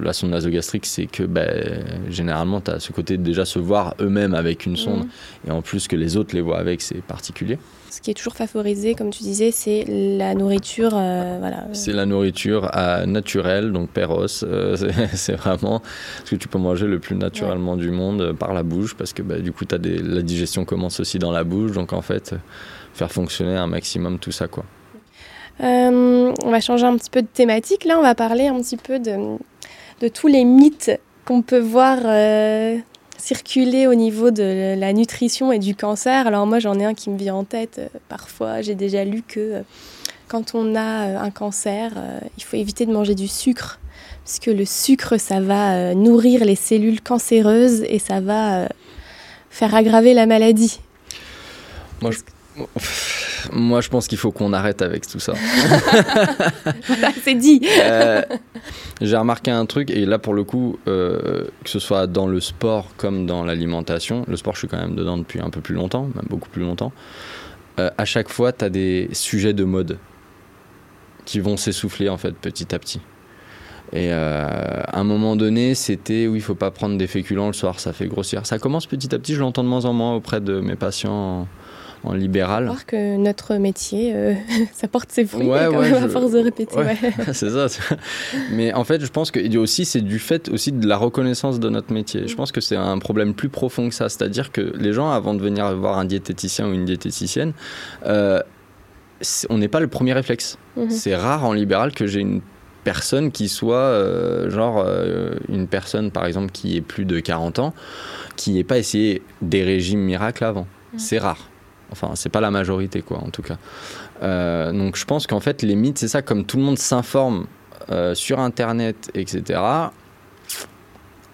la sonde nasogastrique, c'est que ben, généralement, tu as ce côté de déjà se voir eux-mêmes avec une sonde mhm. et en plus que les autres les voient avec, c'est particulier. Ce qui est toujours favorisé, comme tu disais, c'est la nourriture. Euh, voilà. C'est la nourriture euh, naturelle, donc péros. Euh, c'est vraiment ce que tu peux manger le plus naturellement du monde par la bouche parce que ben, du coup, as des, la digestion commence aussi dans la bouche. Donc en fait, faire fonctionner un maximum tout ça. quoi. Euh, on va changer un petit peu de thématique. Là, on va parler un petit peu de, de tous les mythes qu'on peut voir euh, circuler au niveau de la nutrition et du cancer. Alors moi, j'en ai un qui me vient en tête. Euh, parfois, j'ai déjà lu que quand on a un cancer, il faut éviter de manger du sucre, puisque le sucre, ça va nourrir les cellules cancéreuses et ça va faire aggraver la maladie. Moi, je moi, je pense qu'il faut qu'on arrête avec tout ça. c'est dit. Euh, j'ai remarqué un truc, et là, pour le coup, euh, que ce soit dans le sport comme dans l'alimentation, le sport, je suis quand même dedans depuis un peu plus longtemps, même beaucoup plus longtemps. Euh, à chaque fois, tu as des sujets de mode qui vont s'essouffler, en fait, petit à petit. Et à un moment donné, c'était oui, il faut pas prendre des féculents le soir, ça fait grossir. Ça commence petit à petit, je l'entends de moins en moins auprès de mes patients en libéral. Voir que notre métier, euh, ça porte ses fruits quand même, à force de répéter. c'est ça. Mais en fait, je pense que aussi c'est du fait aussi de la reconnaissance de notre métier. Je pense que c'est un problème plus profond que ça. C'est-à-dire que les gens, avant de venir voir un diététicien ou une diététicienne, euh, on n'est pas le premier réflexe. Mhm. C'est rare en libéral que j'ai une personne qui soit euh, genre une personne par exemple qui ait plus de 40 ans qui n'ait pas essayé des régimes miracles avant. Mhm. C'est rare. Enfin, c'est pas la majorité, quoi, en tout cas. Euh, donc, je pense qu'en fait, les mythes, c'est ça, comme tout le monde s'informe euh, sur Internet, etc.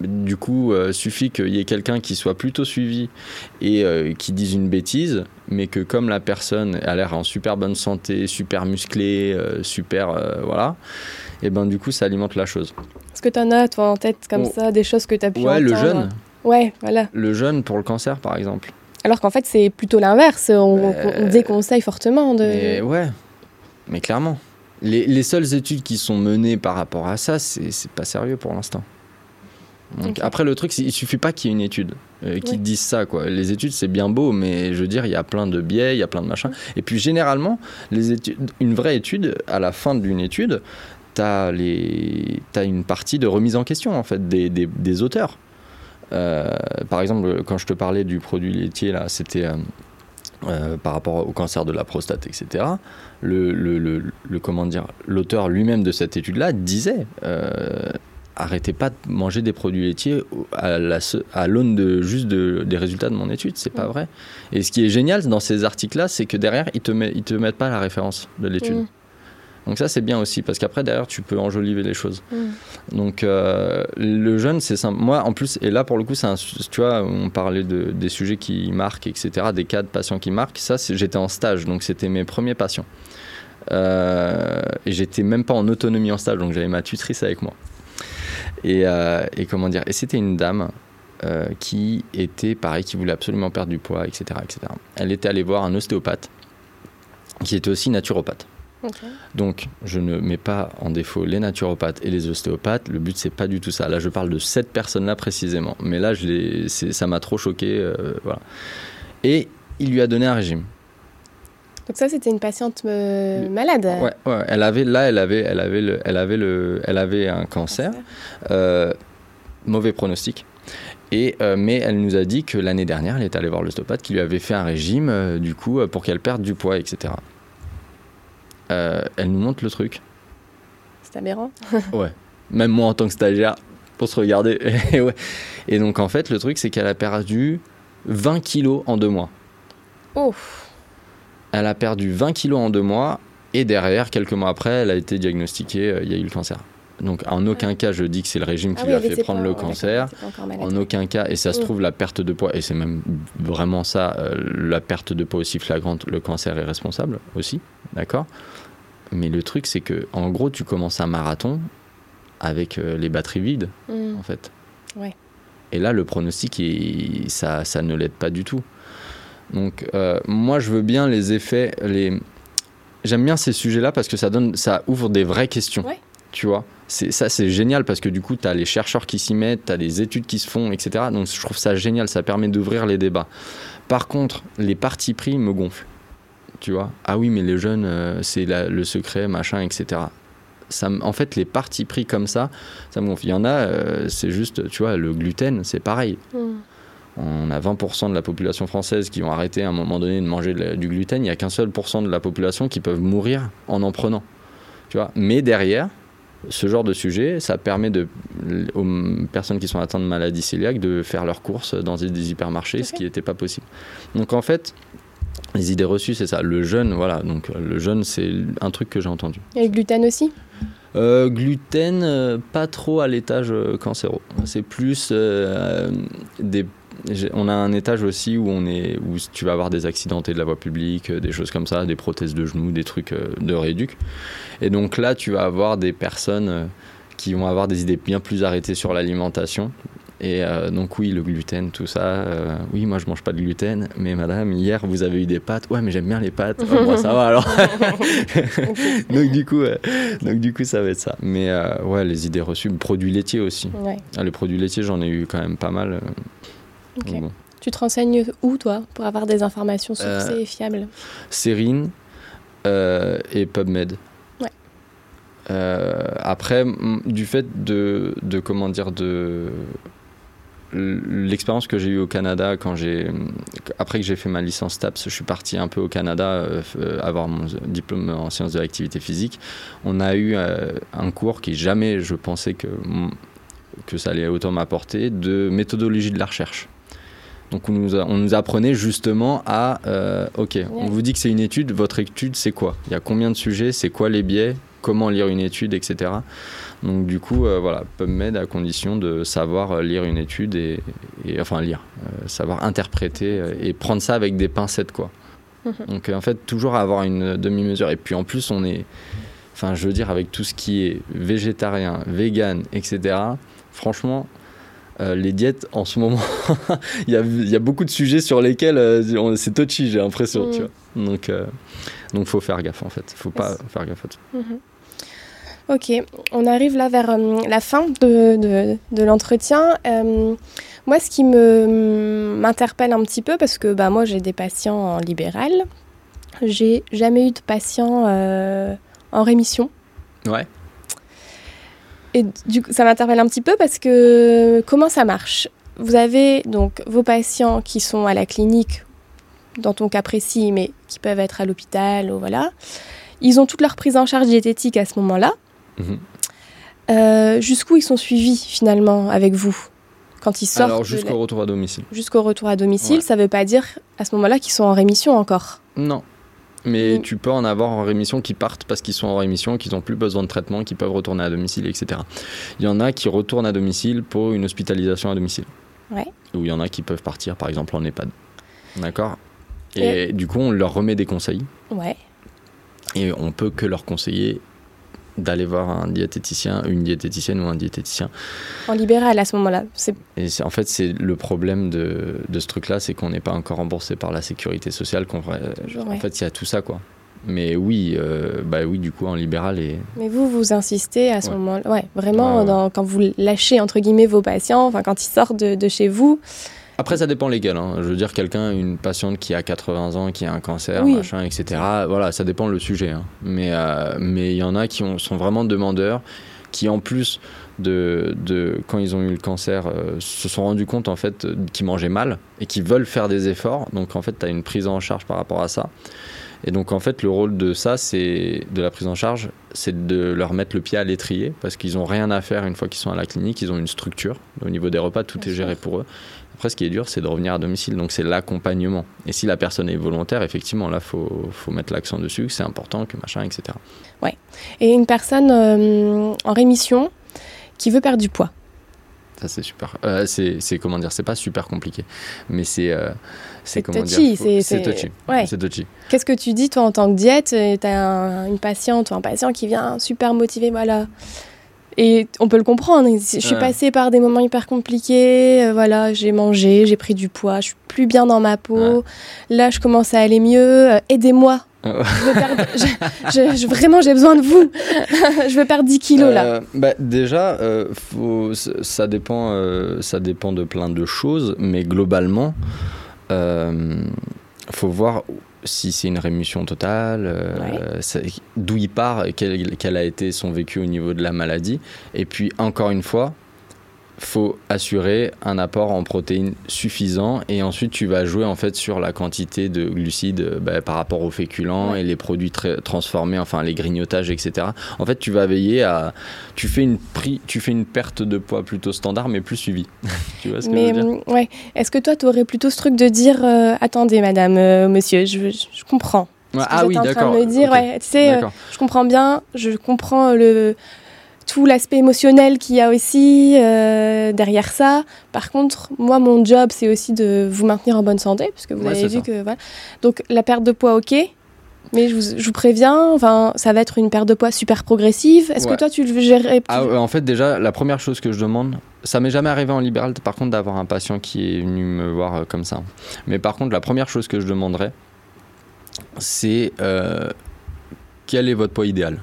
Du coup, euh, suffit qu'il y ait quelqu'un qui soit plutôt suivi et qui dise une bêtise, mais que comme la personne a l'air en super bonne santé, super musclée, super. voilà, et ben du coup, ça alimente la chose. Est-ce que tu en as, toi, en tête, comme ça, des choses que tu as pu Ouais, le jeûne. Ouais, voilà. Le jeûne pour le cancer, par exemple. Alors qu'en fait, c'est plutôt l'inverse. On, on, déconseille fortement de. Mais ouais, mais clairement. Les, les, seules études qui sont menées par rapport à ça, c'est pas sérieux pour l'instant. Après, le truc, il suffit pas qu'il y ait une étude euh, qui dise ça. Quoi. Les études, c'est bien beau, mais je veux dire, il y a plein de biais, il y a plein de machins. Et puis, généralement, les études, une vraie étude, à la fin d'une étude, tu as, as, une partie de remise en question, en fait, des, des, des auteurs. Euh, par exemple, quand je te parlais du produit laitier, là, c'était... Euh, euh, par rapport au cancer de la prostate, etc. Le, le, le, le comment dire, l'auteur lui-même de cette étude-là disait arrêtez pas de manger des produits laitiers à l'aune de juste de, des résultats de mon étude, c'est pas vrai. Et ce qui est génial dans ces articles-là, c'est que derrière ils te, met, ils te mettent pas la référence de l'étude. Mm. Donc ça c'est bien aussi parce qu'après derrière tu peux enjoliver les choses. Mm. Donc euh, le jeûne c'est simple. Moi en plus et là pour le coup c'est un tu vois on parlait de, des sujets qui marquent etc des cas de patients qui marquent ça j'étais en stage donc c'était mes premiers patients euh, et j'étais même pas en autonomie en stage donc j'avais ma tutrice avec moi et, euh, et comment dire et c'était une dame euh, qui était pareil qui voulait absolument perdre du poids etc etc. Elle était allée voir un ostéopathe qui était aussi naturopathe. Donc, je ne mets pas en défaut les naturopathes et les ostéopathes. Le but, c'est pas du tout ça. Là, je parle de cette personne-là précisément. Mais là, je ça m'a trop choqué. Euh, voilà. Et il lui a donné un régime. Donc ça, c'était une patiente euh, malade. Ouais, ouais, elle avait là, elle avait, elle avait le, elle avait le, elle avait un cancer, euh, mauvais pronostic. Et, mais elle nous a dit que l'année dernière, elle est allée voir l'ostéopathe qui lui avait fait un régime, du coup, pour qu'elle perde du poids, etc. Euh, elle nous montre le truc. C'est aberrant. ouais. Même moi en tant que stagiaire, pour se regarder. et, ouais. et donc en fait, le truc, c'est qu'elle a perdu 20 kilos en deux mois. Ouf. Elle a perdu 20 kilos en deux mois. Et derrière, quelques mois après, elle a été diagnostiquée, euh, il y a eu le cancer. Donc en aucun cas je dis que c'est le régime qui ah lui a fait prendre le cancer. En aucun cas, et ça se mm. trouve la perte de poids, et c'est même vraiment ça, euh, la perte de poids aussi flagrante, le cancer est responsable aussi, d'accord? Mais le truc, c'est que, en gros, tu commences un marathon avec euh, les batteries vides, mm. en fait. Ouais. Et là, le pronostic, ça, ça ne l'aide pas du tout. Donc, euh, moi, je veux bien les effets. Les... J'aime bien ces sujets-là parce que ça, donne, ça ouvre des vraies questions. Tu vois? Ça, c'est génial parce que du coup, tu as les chercheurs qui s'y mettent, tu as des études qui se font, etc. Donc, je trouve ça génial. Ça permet d'ouvrir les débats. Par contre, les partis pris me gonflent tu vois? Ah oui, mais les jeunes, euh, c'est le secret, machin, etc. Ça, en fait, les partis pris comme ça, ça me gonfle. Il y en a, euh, c'est juste, tu vois, le gluten, c'est pareil. Mm. On a 20% de la population française qui ont arrêté à un moment donné de manger du gluten. Il n'y a qu'un seul pourcent de la population qui peuvent mourir en en prenant. Tu vois? Mais derrière, ce genre de sujet, ça permet de, aux personnes qui sont atteintes de maladies cœliaques de faire leurs courses dans des hypermarchés, ce qui n'était pas possible. Donc en fait, les idées reçues, c'est ça. Le jeûne, voilà. Donc le jeûne, c'est un truc que j'ai entendu. Et le gluten aussi? Euh, gluten, euh, pas trop à l'étage euh, cancéro. C'est plus des. On a un étage aussi où on est, où tu vas avoir des accidentés de la voie publique, des choses comme ça, des prothèses de genoux, des trucs de réduc. Et donc là, tu vas avoir des personnes qui vont avoir des idées bien plus arrêtées sur l'alimentation, et euh, donc oui, le gluten, tout ça. Euh, oui, moi je mange pas de gluten, mais madame, hier vous avez eu des pâtes. Ouais, mais j'aime bien les pâtes. Oh, moi ça va alors. donc du coup, donc du coup ça va être ça. Mais euh, ouais, les idées reçues, produits laitiers aussi. Ah, les produits laitiers, j'en ai eu quand même pas mal. Tu te renseignes où toi pour avoir des informations sourcées et fiables? Serine et PubMed. après, du fait de, de comment dire de l'expérience que j'ai eue au Canada quand j'ai après que j'ai fait ma licence TAPS, je suis parti un peu au Canada euh, avoir mon diplôme en sciences de l'activité physique. On a eu euh, un cours qui jamais je pensais que que ça allait autant m'apporter de méthodologie de la recherche. Donc on nous, on nous apprenait justement à, euh, ok, on vous dit que c'est une étude, votre étude c'est quoi? Il y a combien de sujets? C'est quoi les biais? Comment lire une étude, etc. Donc du coup, euh, voilà, PubMed à condition de savoir euh, lire une étude et, enfin lire, euh, savoir interpréter et prendre ça avec des pincettes quoi. Mhm. Donc en fait, toujours avoir une demi-mesure. Et puis en plus, on est, enfin je veux dire, avec tout ce qui est végétarien, vegan, etc. Franchement, euh, les diètes, en ce moment, il, y a, il, y a, beaucoup de sujets sur lesquels euh, c'est touchy, j'ai l'impression, tu mm. vois. Donc, euh, donc, faut faire gaffe, en fait. Faut pas faire gaffe à tout. Mm-hmm. Ok, on arrive là vers la fin de, de, de l'entretien. moi, ce qui me m'interpelle un petit peu, parce que bah, moi, j'ai des patients en libéral, j'ai jamais eu de patients en rémission. Ouais. Et du coup, ça m'interpelle un petit peu parce que comment ça marche? Vous avez donc vos patients qui sont à la clinique, dans ton cas précis, mais qui peuvent être à l'hôpital, ou voilà. Ils ont toute leur prise en charge diététique à ce moment-là. Mhm. Euh, jusqu'où ils sont suivis finalement avec vous? Quand ils sortent Alors jusqu'au retour à domicile. Jusqu'au retour à domicile, ça ne veut pas dire à ce moment-là qu'ils sont en rémission encore? Non, mais mm. tu peux en avoir en rémission qui partent parce qu'ils sont en rémission, qu'ils n'ont plus besoin de traitement, qu'ils peuvent retourner à domicile, etc. Il y en a qui retournent à domicile pour une hospitalisation à domicile. Ouais. Ou il y en a qui peuvent partir, par exemple, en EHPAD. D'accord? Et, du coup, on leur remet des conseils. Ouais. Et on peut que leur conseiller d'aller voir un diététicien, une diététicienne ou un diététicien. En libéral à ce moment-là. En fait, c'est le problème de, de ce truc-là, c'est qu'on n'est pas encore remboursé par la sécurité sociale. Qu'on, en fait, il y a tout ça, quoi. Mais oui, euh, bah oui, du coup, en libéral. Et... Mais vous, vous insistez à ce moment-là. Ouais, vraiment, Dans, quand vous lâchez, entre guillemets, vos patients, enfin, quand ils sortent de, de chez vous, après, ça dépend légal. Hein. Je veux dire, quelqu'un, une patiente qui a 80 ans, qui a un cancer, machin, etc. Voilà, ça dépend le sujet. Hein. Mais euh, mais il y en a qui ont, sont vraiment demandeurs, qui en plus de, de quand ils ont eu le cancer, euh, se sont rendus compte en fait qu'ils mangeaient mal et qui veulent faire des efforts. Donc en fait, tu as une prise en charge par rapport à ça. Et donc en fait, le rôle de ça, c'est de la prise en charge, c'est de leur mettre le pied à l'étrier parce qu'ils n'ont rien à faire une fois qu'ils sont à la clinique. Ils ont une structure au niveau des repas, tout est géré pour eux. Après, ce qui est dur, c'est de revenir à domicile. Donc, c'est l'accompagnement. Et si la personne est volontaire, effectivement, là, il faut, faut, mettre l'accent dessus, que c'est important, que machin, etc. Ouais. Et une personne euh, en rémission qui veut perdre du poids ça c'est super. Euh, c'est comment dire, c'est pas super compliqué, mais c'est euh, c'est touchy. C'est touchy. Ouais. touchy. Qu'est-ce que tu dis toi en tant que diète Tu as une patiente ou un patient qui vient super motivé, voilà. Et on peut le comprendre. Je suis passée par des moments hyper compliqués. Euh, voilà, j'ai mangé, j'ai pris du poids, je suis plus bien dans ma peau. Là, je commence à aller mieux. Euh, aidez-moi. je vraiment, j'ai besoin de vous. je veux perdre 10 kilos là. Euh, bah, déjà, faut, ça, dépend, ça dépend de plein de choses, mais globalement, il faut voir si c'est une rémission totale, euh, d'où il part, quel, quel, a été son vécu au niveau de la maladie. Et puis, encore une fois, faut assurer un apport en protéines suffisant et ensuite tu vas jouer en fait sur la quantité de glucides euh, bah, par rapport aux féculents et les produits transformés enfin les grignotages etc en fait tu vas veiller à tu fais une prix tu fais une perte de poids plutôt standard mais plus suivie. Tu vois ce que je veux dire? mm, ouais. Est-ce que toi tu aurais plutôt ce truc de dire euh, attendez madame euh, monsieur je, je comprends ah oui, d'accord. me dire, ouais, tu sais, je comprends bien, je comprends le, tout l'aspect émotionnel qu'il y a aussi euh, derrière ça. Par contre, moi, mon job, c'est aussi de vous maintenir en bonne santé, puisque vous avez vu que... Voilà. Donc, la perte de poids, ok, mais je vous, je vous, préviens, enfin, ça va être une perte de poids super progressive. Est-ce que toi, tu le gérerais ah, En fait, déjà, la première chose que je demande, ça m'est jamais arrivé en libéral, par contre, d'avoir un patient qui est venu me voir euh, comme ça. Mais par contre, la première chose que je demanderais, c'est euh, quel est votre poids idéal?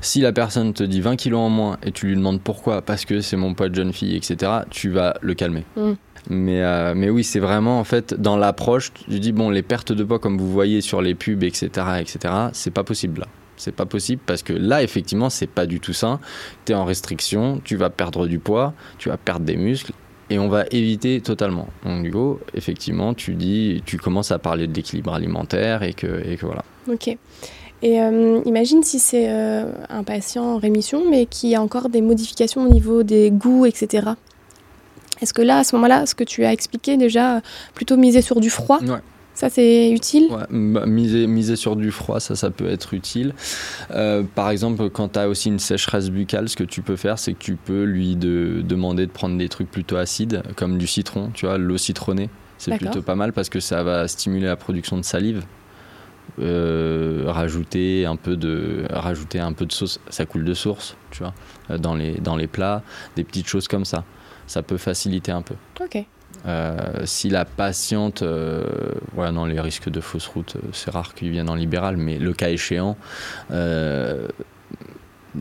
Si la personne te dit 20 kilos en moins et tu lui demandes pourquoi, parce que c'est mon poids de jeune fille, etc., tu vas le calmer. Mm. Mais, euh, mais oui, c'est vraiment en fait dans l'approche, tu dis bon, les pertes de poids comme vous voyez sur les pubs, etc., etc., c'est pas possible là. C'est pas possible parce que là, effectivement, c'est pas du tout ça. Tu es en restriction, tu vas perdre du poids, tu vas perdre des muscles et on va éviter totalement. Donc, du coup, effectivement, tu dis, tu commences à parler de l'équilibre alimentaire et que, et que voilà. Ok. Et euh, imagine si c'est euh, un patient en rémission, mais qui a encore des modifications au niveau des goûts, etc. Est-ce que là, à ce moment-là, ce que tu as expliqué déjà, plutôt miser sur du froid Ça, c'est utile? Ouais, bah, miser, miser sur du froid, ça, ça peut être utile. Euh, par exemple, quand tu as aussi une sécheresse buccale, ce que tu peux faire, c'est que tu peux lui de, demander de prendre des trucs plutôt acides, comme du citron, tu vois, l'eau citronnée. C'est plutôt pas mal parce que ça va stimuler la production de salive. Rajouter un peu de rajouter un peu de sauce, ça coule de source, tu vois, dans les dans les plats, des petites choses comme ça. Ça peut faciliter un peu. Ok. si la patiente, voilà, non, les risques de fausse route, c'est rare qu'ils viennent en libéral, mais le cas échéant,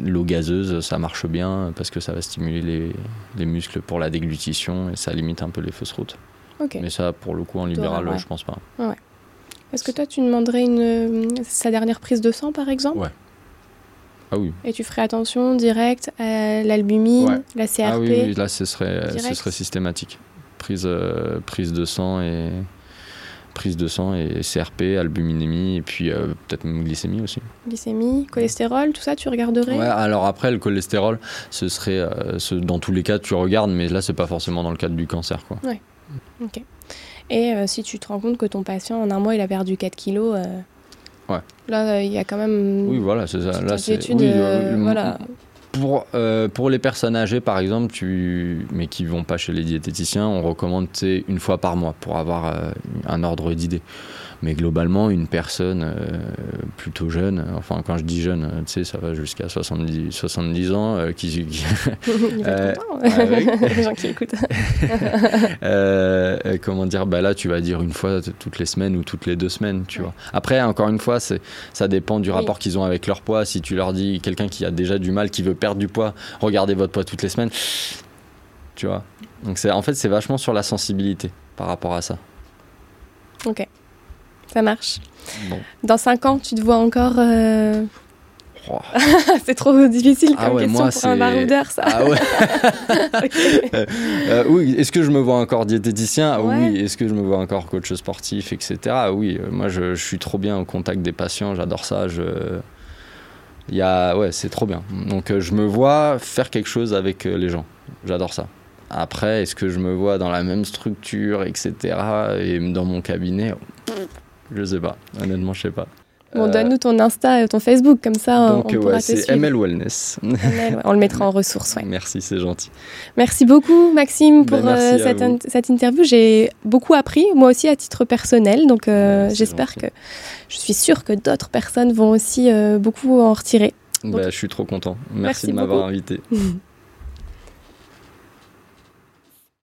L'eau gazeuse, ça marche bien parce que ça va stimuler les, muscles pour la déglutition et ça limite un peu les fausses routes. Mais ça, pour le coup, en libéral, je pense pas. Est-ce que toi, tu demanderais une, sa dernière prise de sang, par exemple Ouais. Ah oui. Et tu ferais attention direct à l'albumine, la CRP Ah oui, là, ce serait, ce serait systématique. Prise, euh, prise de sang et prise de sang et CRP, albuminémie et puis euh, peut-être même glycémie aussi. Glycémie, cholestérol, tout ça, tu regarderais Ouais, alors après le cholestérol, ce serait euh, ce, dans tous les cas tu regardes, mais là c'est pas forcément dans le cadre du cancer quoi. Ouais. Ok. Et euh, si tu te rends compte que ton patient en un mois il a perdu 4 kilos, ouais. là il y a quand même. Oui voilà c'est ça. Là c'est. voilà pour, euh, pour les personnes âgées, par exemple, tu, mais qui vont pas chez les diététiciens, on recommande une fois par mois pour avoir euh, un ordre d'idée. Mais globalement, une personne euh, plutôt jeune, enfin quand je dis jeune, euh, tu sais, ça va jusqu'à 70, 70 ans, euh, qui... qui Il va content, hein. les gens qui écoutent. comment dire, bah là tu vas dire une fois toutes les semaines ou toutes les deux semaines, tu vois. Après, encore une fois, ça dépend du rapport qu'ils ont avec leur poids. Si tu leur dis, quelqu'un qui a déjà du mal, qui veut perdre du poids, regardez votre poids toutes les semaines, tu vois. Donc en fait, c'est vachement sur la sensibilité par rapport à ça. Ok. Ça marche. Dans 5 ans, tu te vois encore. Euh, oh. c'est trop difficile ah comme question pour un baroudeur, ça. Ah ouais. Euh, euh, oui, est-ce que je me vois encore diététicien? Oui. Est-ce que je me vois encore coach sportif, etc. Oui, moi je, je, suis trop bien au contact des patients, j'adore ça. Je... Il y a... Ouais, c'est trop bien. Donc je me vois faire quelque chose avec les gens. J'adore ça. Après, est-ce que je me vois dans la même structure, etc. Et dans mon cabinet? Je sais pas, honnêtement, je sais pas. Bon, euh, donne-nous ton Insta et ton Facebook, comme ça Donc, on ouais, c'est ML Wellness. on le mettra en ressources, ouais. Merci, c'est gentil. Merci beaucoup, Maxime, pour ben, euh, cette, cette, interview. J'ai beaucoup appris, moi aussi à titre personnel. Donc, euh, j'espère que, je suis sûre que d'autres personnes vont aussi beaucoup en retirer. Ben, je suis trop content. Merci, de m'avoir invité.